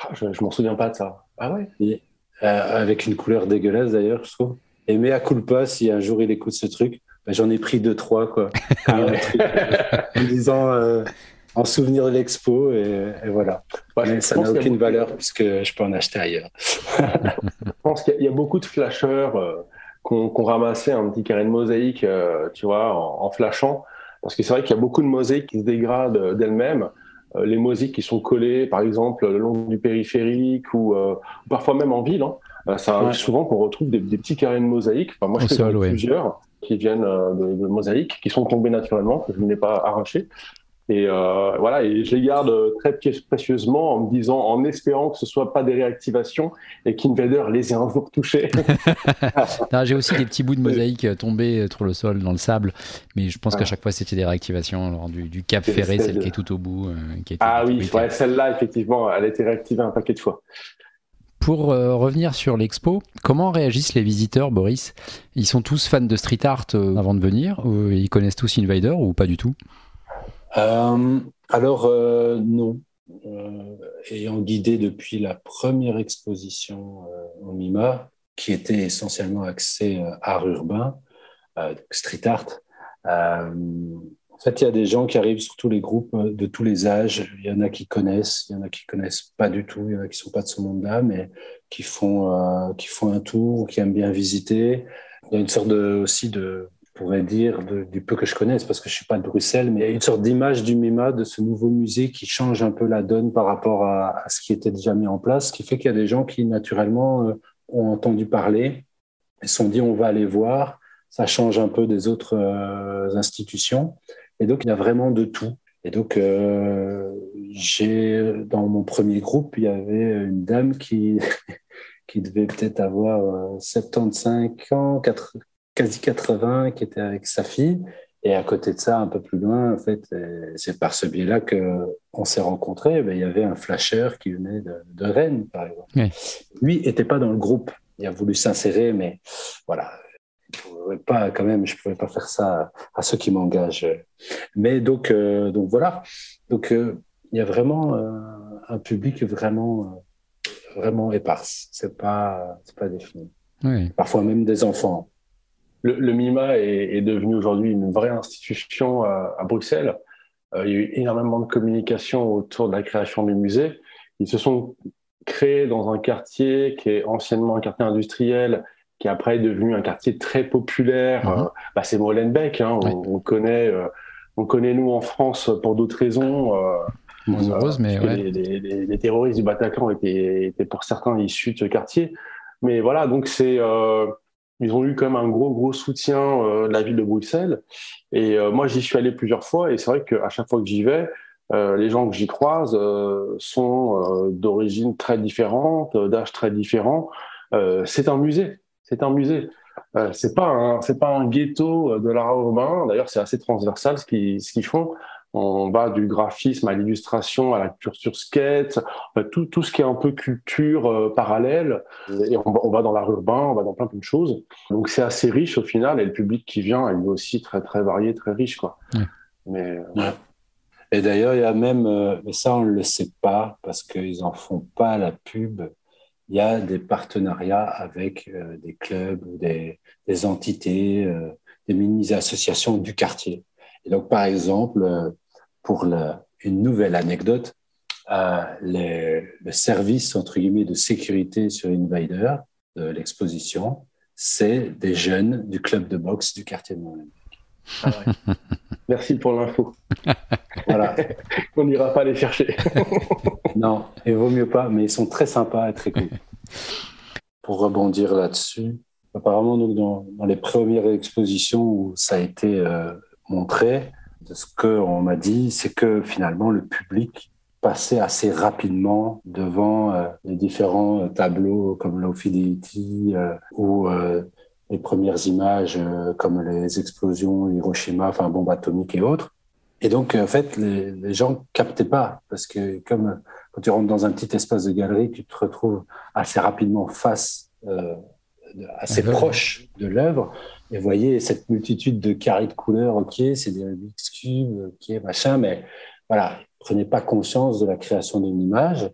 Ah, je, je m'en souviens pas de ça. Ah ouais? Euh, Avec une couleur dégueulasse d'ailleurs, je trouve. Et mais à pas si un jour il écoute ce truc, bah, j'en ai pris deux, trois, quoi. en disant, euh, en souvenir de l'expo et, voilà. ça n'a aucune valeur puisque je peux en acheter ailleurs. je pense qu'il y a beaucoup de flasheurs euh, qu'on ramassait un petit carré de mosaïque, euh, tu vois, en, flashant. Parce que c'est vrai qu'il y a beaucoup de mosaïques qui se dégradent d'elles-mêmes. Euh, les mosaïques qui sont collées, par exemple, le long du périphérique ou parfois même en ville. Hein. ça arrive souvent qu'on retrouve des, petits carrés de mosaïque. Enfin, moi, je sais plusieurs qui viennent de, de mosaïques, qui sont tombés naturellement, que je n'ai pas arrachés Et euh, voilà, et je les garde très précieusement en me disant, en espérant que ce soit pas des réactivations et qu'Invader les ait un jour touchés. J'ai aussi des petits bouts de mosaïque tombés sur le sol, dans le sable, mais je pense qu'à chaque fois c'était des réactivations du, Cap Ferré, celle qui est tout au bout. qui ah oui, celle-là, effectivement, elle a été réactivée un paquet de fois. Pour euh, revenir sur l'expo, comment réagissent les visiteurs, Boris? Ils sont tous fans de street art euh, avant de venir Ils connaissent tous Invader ou pas du tout? euh, Alors, non. ayant guidé depuis la première exposition au MIMA, qui était essentiellement axée art urbain, street art, en fait, il y a des gens qui arrivent sur tous les groupes euh, de tous les âges. Il y en a qui connaissent, il y en a qui connaissent pas du tout, il y en a qui sont pas de ce monde-là, mais qui font euh, qui font un tour, qui aiment bien visiter. Il y a une sorte aussi de, pourrais dire, du peu que je connaisse, parce que je suis pas de Bruxelles, mais il y a une sorte d'image du MIMA, de ce nouveau musée qui change un peu la donne par rapport à, ce qui était déjà mis en place, ce qui fait qu'il y a des gens qui naturellement euh, ont entendu parler et se sont dit on va aller voir. Ça change un peu des autres institutions. Et donc, il y a vraiment de tout. Et donc, euh, dans mon premier groupe, il y avait une dame qui, qui devait peut-être avoir 75 euh, ans, quasi 80, qui était avec sa fille. Et à côté de ça, un peu plus loin, en fait, c'est par ce biais-là qu'on s'est rencontrés. Ben, il y avait un flasher qui venait de, de Rennes, par exemple. Lui n'était pas dans le groupe. Il a voulu s'insérer, mais voilà, pas quand même, je pouvais pas faire ça à ceux qui m'engagent. Mais donc, euh, donc voilà. Donc euh, il y a vraiment euh, un public vraiment, vraiment éparse. C'est pas, c'est pas défini. Parfois même des enfants. Le, MIMA est, devenu aujourd'hui une vraie institution à, Bruxelles. il y a eu énormément de communication autour de la création du musée. Ils se sont créés dans un quartier qui est anciennement un quartier industriel qui après est devenu un quartier très populaire. Euh, bah, c'est Molenbeek, hein, on, connaît, euh, on connaît nous en France pour d'autres raisons. Euh, mais les, terroristes du Bataclan étaient, étaient, pour certains issus de ce quartier. Mais voilà, donc c'est ils ont eu quand même un gros gros soutien de la ville de Bruxelles. Et moi, j'y suis allé plusieurs fois, et c'est vrai qu'à chaque fois que j'y vais, les gens que j'y croise sont d'origine très différente, d'âge très différent. c'est un musée c'est un musée. Euh, c'est pas un, c'est pas un ghetto euh, de l'art urbain. D'ailleurs, c'est assez transversal ce qu'ils, ce qu'ils font. On va du graphisme à l'illustration, à la culture skate, tout, tout ce qui est un peu culture euh, parallèle. Et on va, dans l'art urbain, on va dans plein, plein de choses. Donc c'est assez riche au final, et le public qui vient, il est aussi très, très varié, très riche, quoi. Mais, Et d'ailleurs, il y a même, mais ça on ne le sait pas parce qu'ils en font pas la pub il y a des partenariats avec euh, des clubs ou des, des entités, euh, des mini-associations du quartier. Et donc, par exemple, euh, pour une nouvelle anecdote, les, le service entre guillemets de sécurité sur Invader de l'exposition, c'est des jeunes du club de boxe du quartier de Montréal. Ah Merci pour l'info. voilà. On n'ira pas les chercher. non, il vaut mieux pas, mais ils sont très sympas et très cool. Pour rebondir là-dessus, apparemment, donc, dans, les premières expositions où ça a été euh, montré, de ce qu'on m'a dit, c'est que finalement, le public passait assez rapidement devant euh, les différents euh, tableaux comme Low Fidelity ou les premières images comme les explosions Hiroshima, enfin bombes atomiques et autres. Et donc, en fait, les, les gens captaient pas parce que comme quand tu rentres dans un petit espace de galerie, tu te retrouves assez rapidement face, euh, assez proche de l'œuvre. Et voyez cette multitude de carrés de couleurs, ok, c'est des Rubik's Cube, ok, machin, mais voilà, prenez pas conscience de la création d'une image.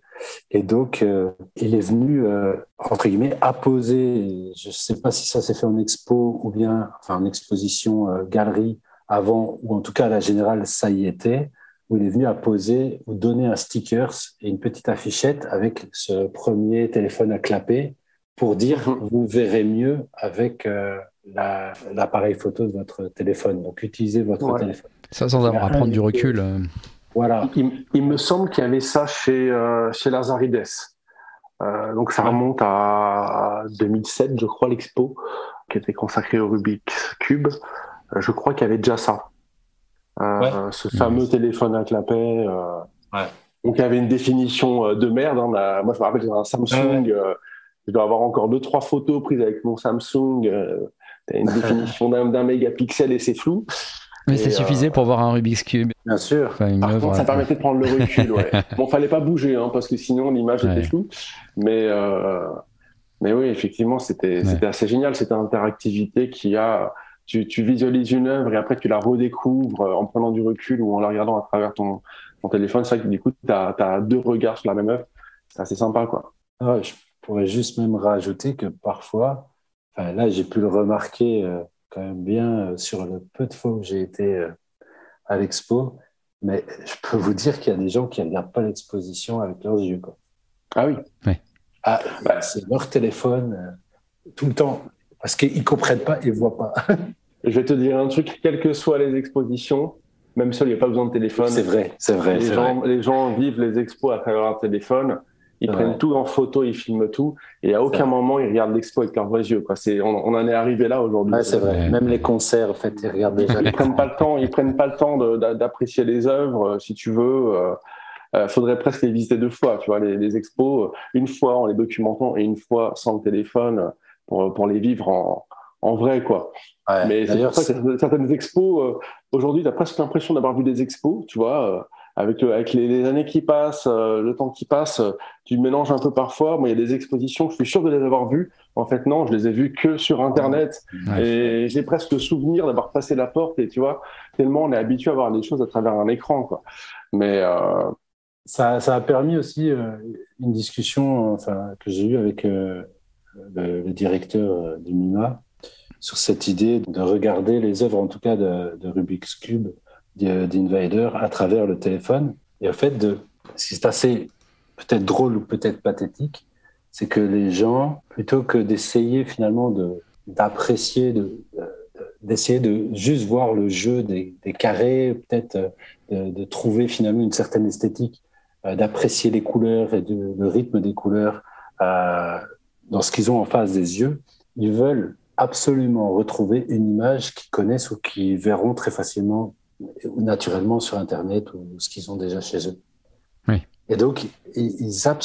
Et donc, euh, il est venu, euh, entre guillemets, apposer, je ne sais pas si ça s'est fait en expo ou bien, enfin, en exposition galerie avant, ou en tout cas, à la générale, ça y était, où il est venu apposer ou donner un sticker et une petite affichette avec ce premier téléphone à clapper pour dire mhm. vous verrez mieux avec euh, l'appareil photo de votre téléphone. Donc utilisez votre téléphone. Ça sans avoir à prendre du recul. Euh. Voilà. Il, me semble qu'il y avait ça chez, euh, chez Lazarides. donc ça remonte à 2007, je crois, l'expo qui était consacrée au Rubik's Cube. je crois qu'il y avait déjà ça. ce fameux téléphone à clapet. Donc, il y avait une définition de merde. Hein. Moi, je me rappelle, j'avais un Samsung. je dois avoir encore deux, trois photos prises avec mon Samsung. T'as une définition d'un mégapixel et c'est flou. Mais ça suffisait pour voir un Rubik's Cube. Bien sûr. Par contre, ça permettait de prendre le recul. Ouais. bon, fallait pas bouger, hein, parce que sinon l'image était floue. Mais, euh, mais oui, effectivement, c'était assez génial cette interactivité qui a. Tu, tu, visualises une œuvre et après tu la redécouvres euh, en prenant du recul ou en la regardant à travers ton, ton téléphone. C'est vrai que du coup, tu as, as, deux regards sur la même œuvre. C'est assez sympa, quoi. Ah, je pourrais juste même rajouter que parfois, enfin, là, j'ai pu le remarquer. Euh, quand même bien euh, sur le peu de fois où j'ai été euh, à l'expo. Mais je peux vous dire qu'il y a des gens qui ne regardent pas l'exposition avec leurs yeux. Quoi. Ah oui ah, bah, C'est leur téléphone euh, tout le temps. Parce qu'ils ne comprennent pas et ne voient pas. je vais te dire un truc, quelles que soient les expositions, même seul, il n'y a pas besoin de téléphone. C'est vrai, c'est vrai. Les gens, les gens vivent les expos à travers leur téléphone. Ils prennent tout en photo, ils filment tout, et à aucun moment ils regardent l'expo avec leurs vrais yeux. Quoi. C'est, on, en est arrivé là aujourd'hui. c'est vrai. Même les concerts, en fait, ils regardent déjà. ils prennent pas le temps. Ils prennent pas le temps d'apprécier les œuvres. Euh, si tu veux, il euh, euh, faudrait presque les visiter deux fois. Tu vois, les, expos, une fois en les documentant et une fois sans le téléphone pour, pour les vivre en, en vrai, quoi. Mais c'est pour ça que certaines expos, aujourd'hui, tu as presque l'impression d'avoir vu des expos, tu vois avec, avec les, années qui passent, euh, le temps qui passe, euh, tu mélanges un peu parfois. Moi, il y a des expositions, je suis sûr de les avoir vues. En fait, non, je les ai vues que sur Internet. Et j'ai presque le souvenir d'avoir passé la porte. Et tu vois, tellement on est habitué à voir les choses à travers un écran. Quoi. Mais euh... ça, ça, a permis aussi euh, une discussion enfin, que j'ai eue avec le, le, directeur du MIMA sur cette idée de regarder les œuvres, en tout cas de, de Rubik's Cube, d'Invader à travers le téléphone. Et en fait, de, ce qui est assez peut-être drôle ou peut-être pathétique, c'est que les gens, plutôt que d'essayer finalement d'apprécier, de, d'essayer de juste voir le jeu des, des carrés, peut-être de, de, trouver finalement une certaine esthétique, euh, d'apprécier les couleurs et le rythme des couleurs euh, dans ce qu'ils ont en face des yeux, ils veulent absolument retrouver une image qu'ils connaissent ou qu'ils verront très facilement naturellement sur Internet ou ce qu'ils ont déjà chez eux. Oui. Et donc, ils, zappent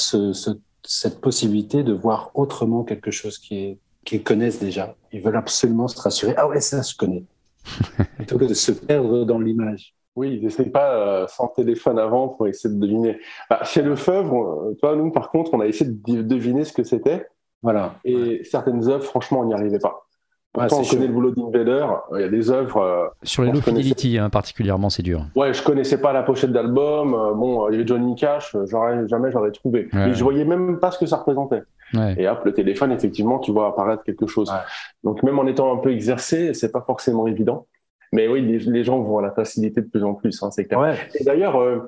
cette possibilité de voir autrement quelque chose qu'ils connaissent déjà. Ils veulent absolument se rassurer. Ah ouais, ça, je connais. Plutôt que de se perdre dans l'image. Oui, ils n'essayent pas euh, sans téléphone avant pour essayer de deviner. Bah, chez Lefebvre, toi, nous, par contre, on a essayé de deviner ce que c'était. Voilà. Et certaines œuvres, franchement, on n'y arrivait pas. Pourtant, on connaît le boulot d'Invader. Il y a des œuvres. Euh, Sur les low fidelity, hein, particulièrement, c'est dur. Ouais, je connaissais pas la pochette d'album. Euh, bon, il y avait Johnny Cash. Euh, j'aurais jamais j'aurais trouvé. Mais je voyais même pas ce que ça représentait. Et hop, le téléphone, effectivement, tu vois apparaître quelque chose. Donc même en étant un peu exercé, c'est pas forcément évident. Mais oui, les, gens vont à la facilité de plus en plus. Hein, c'est clair. Et d'ailleurs.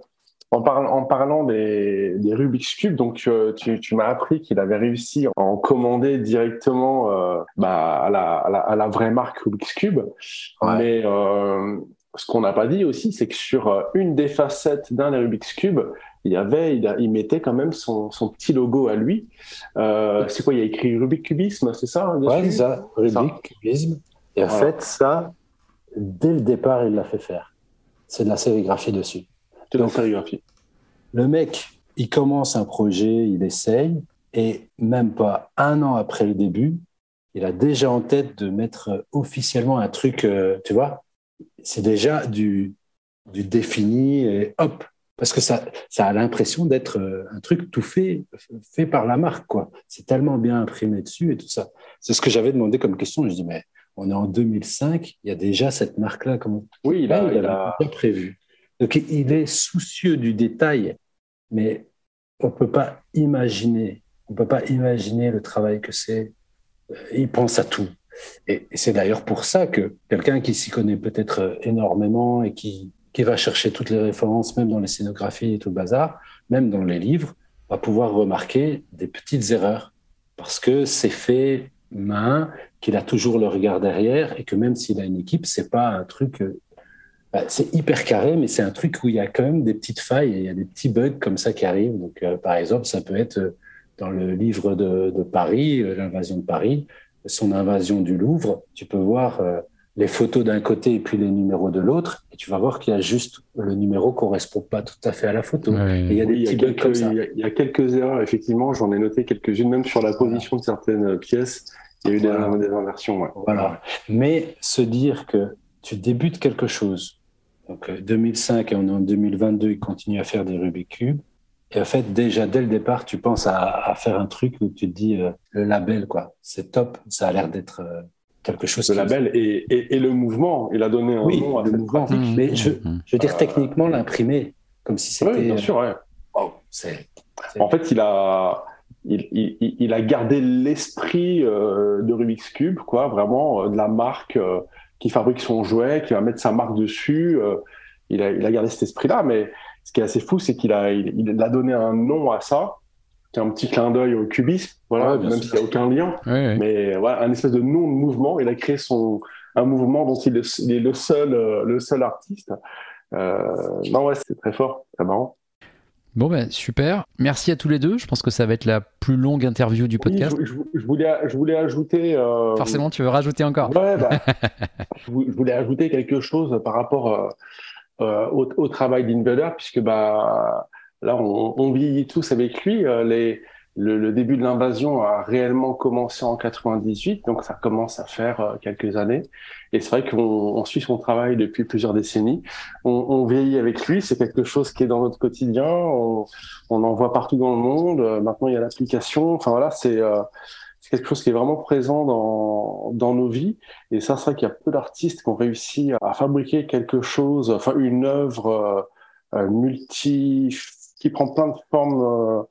En, en, parlant des, des, Rubik's Cube, donc euh, tu, tu m'as appris qu'il avait réussi à en commander directement euh, bah, à, la, à, la, à, la, vraie marque Rubik's Cube. Mais euh, ce qu'on n'a pas dit aussi, c'est que sur une des facettes d'un des Rubik's Cube, il y avait, il, il mettait quand même son, son, petit logo à lui. Euh, c'est quoi Il y a écrit Rubik Cubisme, c'est ça Ouais, c'est ça, Rubik Cubisme. Et en fait, ça, dès le départ, il l'a fait faire. C'est de la sérigraphie dessus. Le mec, il commence un projet, il essaye, et même pas un an après le début, il a déjà en tête de mettre officiellement un truc, euh, tu vois, c'est déjà du, du défini et hop, parce que ça, ça a l'impression d'être euh, un truc tout fait, fait par la marque, quoi. C'est tellement bien imprimé dessus et tout ça. C'est ce que j'avais demandé comme question. Je dis, mais on est en 2005, il y a déjà cette marque-là. Comment... Oui, il, a, il, a, prévu. Donc il est soucieux du détail, mais on ne peut pas imaginer, on peut pas imaginer le travail que c'est. Euh, il pense à tout. Et c'est d'ailleurs pour ça que quelqu'un qui s'y connaît peut-être énormément et qui, qui va chercher toutes les références, même dans les scénographies et tout le bazar, même dans les livres, va pouvoir remarquer des petites erreurs parce que c'est fait main, qu'il a toujours le regard derrière et que même s'il a une équipe, c'est pas un truc euh, bah, c'est hyper carré, mais c'est un truc où il y a quand même des petites failles et il y a des petits bugs comme ça qui arrivent. Donc, euh, par exemple, ça peut être euh, dans le livre de, de Paris, euh, l'invasion de Paris, son invasion du Louvre. Tu peux voir les photos d'un côté et puis les numéros de l'autre, et tu vas voir qu'il y a juste le numéro correspond pas tout à fait à la photo. il y a des quelques, Il y, a, quelques erreurs, effectivement, j'en ai noté quelques-unes, même sur la position de certaines pièces. Il y a eu des, inversions. Voilà. Mais se dire que tu débutes quelque chose, donc 2005 euh, et on est en 2022, il continue à faire des Rubik's Cube. Et en fait, déjà dès le départ, tu penses à, faire un truc où tu te dis euh, le label, quoi. C'est top, ça a l'air d'être euh, quelque chose. Le label et, et, le mouvement, il a donné un nom à le mouvement. Mais je, je veux dire techniquement l'imprimer, comme si c'était. Oui, bien sûr, ouais. En fait, il a, il, il, il a gardé l'esprit euh, de Rubik's Cube, quoi, vraiment de la marque qui fabrique son jouet, qui va mettre sa marque dessus. il, a, il a gardé cet esprit-là, mais ce qui est assez fou, c'est qu'il a, il, a donné un nom à ça, qui est un petit clin d'œil au cubisme, voilà, même s'il n'y a aucun lien. Mais voilà, un espèce de nom de mouvement. Il a créé son, un mouvement dont il est, le seul, euh, le seul artiste. Euh, non, ouais, c'est très fort, très marrant. Bon, ben super. Merci à tous les deux. Je pense que ça va être la plus longue interview du podcast. je, voulais, je voulais ajouter. Euh, Forcément, tu veux rajouter encore. Ouais, bah, je voulais ajouter quelque chose par rapport euh, au, travail d'Invader, puisque bah, là, on, vieillit tous avec lui. Euh, les, le, début de l'invasion a réellement commencé en 98, donc ça commence à faire euh, quelques années. Et c'est vrai qu'on suit son travail depuis plusieurs décennies. On, vieillit avec lui, c'est quelque chose qui est dans notre quotidien. On, en voit partout dans le monde. Maintenant, il y a l'application. Enfin voilà, c'est c'est quelque chose qui est vraiment présent dans, dans nos vies. Et ça, c'est vrai qu'il y a peu d'artistes qui ont réussi à fabriquer quelque chose, enfin une œuvre euh, euh, multi, qui prend plein de formes euh,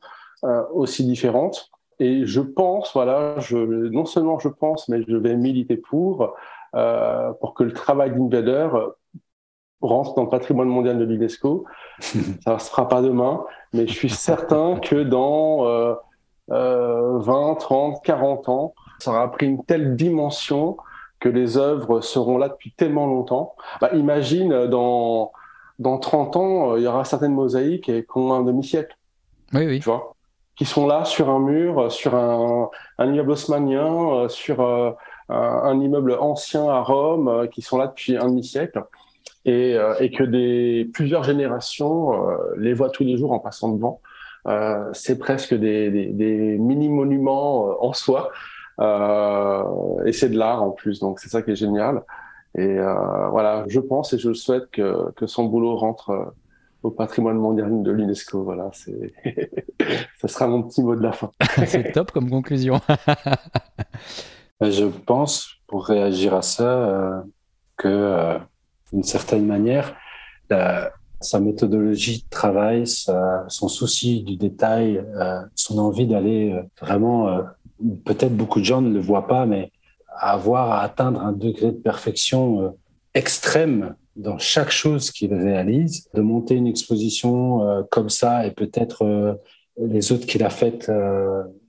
aussi différentes. Et je pense, voilà, je, non seulement je pense, mais je vais militer pour, pour que le travail d'Invader rentre dans le patrimoine mondial de l'UNESCO. ça ne se fera pas demain, mais je suis certain que dans 20, 30, 40 ans, ça aura pris une telle dimension que les œuvres seront là depuis tellement longtemps. Bah, imagine, euh, dans, dans 30 ans, euh, il y aura certaines mosaïques qui ont un demi-siècle. Oui, oui. Tu vois? Qui sont là sur un mur, sur un, immeuble haussmanien, euh, sur un, immeuble ancien à Rome, qui sont là depuis un demi-siècle, et, que plusieurs générations les voient tous les jours en passant devant. Euh, c'est presque des, mini-monuments euh, en soi. Euh, et c'est de l'art en plus, donc c'est ça qui est génial. Et voilà, je pense et je souhaite que, que son boulot rentre au patrimoine mondial de l'UNESCO. Voilà, c'est ça sera mon petit mot de la fin. c'est top comme conclusion. je pense, pour réagir à ça, que d'une certaine manière, sa méthodologie de travail, son souci du détail, euh, son envie d'aller euh, vraiment, euh, peut-être beaucoup de gens ne le voient pas, mais avoir à atteindre un degré de perfection extrême dans chaque chose qu'il réalise, de monter une exposition comme ça et peut-être les autres qu'il a faites,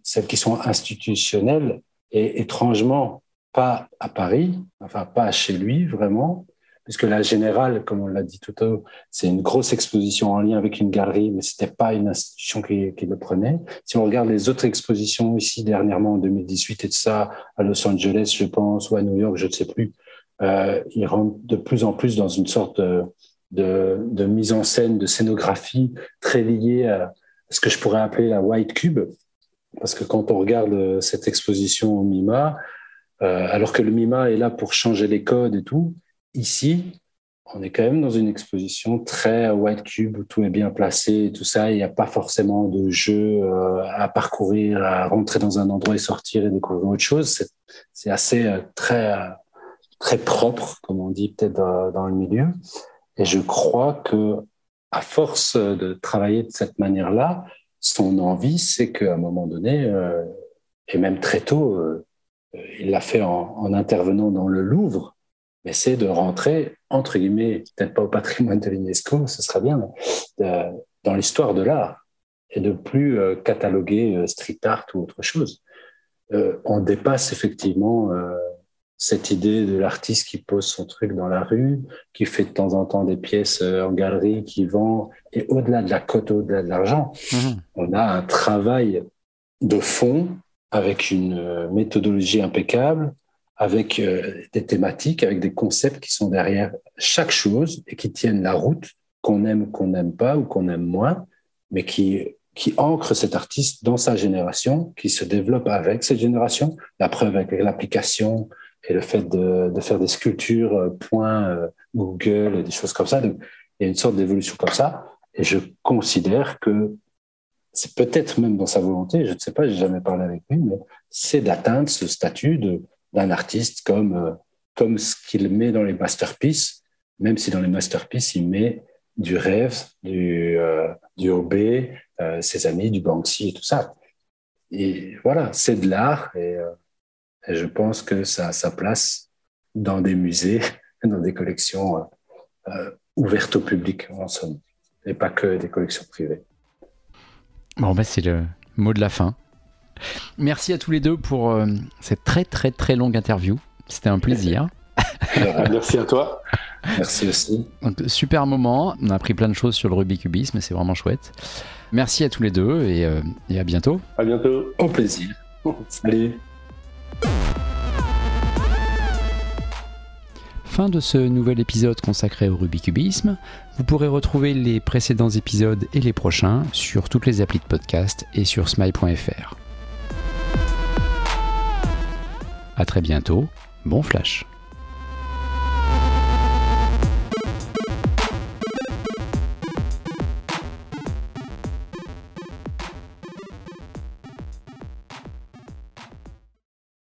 celles qui sont institutionnelles, et étrangement pas à Paris, enfin pas chez lui vraiment, puisque la Générale, comme on l'a dit tout à l'heure, c'est une grosse exposition en lien avec une galerie, mais c'était pas une institution qui, qui, le prenait. Si on regarde les autres expositions ici dernièrement en 2018 et de ça, à Los Angeles, je pense, ou à New York, je ne sais plus, euh, ils rentrent de plus en plus dans une sorte de, mise en scène, de scénographie très liée à ce que je pourrais appeler la White Cube, parce que quand on regarde cette exposition au MIMA, euh, alors que le MIMA est là pour changer les codes et tout, Ici, on est quand même dans une exposition très white cube où tout est bien placé et tout ça. Il n'y a pas forcément de jeu euh, à parcourir, à rentrer dans un endroit et sortir et découvrir autre chose. C'est assez euh, très très propre, comme on dit peut-être dans, le milieu. Et je crois que à force de travailler de cette manière-là, son envie, c'est qu'à un moment donné, euh, et même très tôt, il l'a fait en, en intervenant dans le Louvre mais c'est de rentrer, entre guillemets, peut-être pas au patrimoine de l'UNESCO, ce serait bien, mais dans l'histoire de l'art et de plus euh, cataloguer euh, street art ou autre chose. Euh, on dépasse effectivement cette idée de l'artiste qui pose son truc dans la rue, qui fait de temps en temps des pièces en galerie, qui vend, et au-delà de la cote, au-delà de l'argent, mmh. on a un travail de fond avec une méthodologie impeccable, avec euh, des thématiques, avec des concepts qui sont derrière chaque chose et qui tiennent la route, qu'on aime, qu'on n'aime pas ou qu'on aime moins, mais qui, qui ancre cet artiste dans sa génération, qui se développe avec cette génération. La preuve avec l'application et le fait de, faire des sculptures euh, point euh, Google des choses comme ça. Il y a une sorte d'évolution comme ça. Et je considère que c'est peut-être même dans sa volonté, je ne sais pas, j'ai jamais parlé avec lui, mais c'est d'atteindre ce statut d'un artiste comme, euh, comme ce qu'il met dans les masterpieces, même si dans les masterpieces, il met du rêve, du, euh, du OB, euh, ses amis, du Banksy et tout ça. Et voilà, c'est de l'art et, et, je pense que ça a sa place dans des musées, dans des collections ouvertes au public, en somme, et pas que des collections privées. Bon, ben c'est le mot de la fin. Merci à tous les deux pour euh, cette très très très longue interview. C'était un plaisir. Merci à toi. Merci aussi. super moment. On a appris plein de choses sur le rugby cubisme, c'est vraiment chouette. Merci à tous les deux et, euh, et à bientôt. À bientôt. Au plaisir. Salut. Fin de ce nouvel épisode consacré au Rubikubisme. Vous pourrez retrouver les précédents épisodes et les prochains sur toutes les applis de podcast et sur smile.fr. A très bientôt, bon flash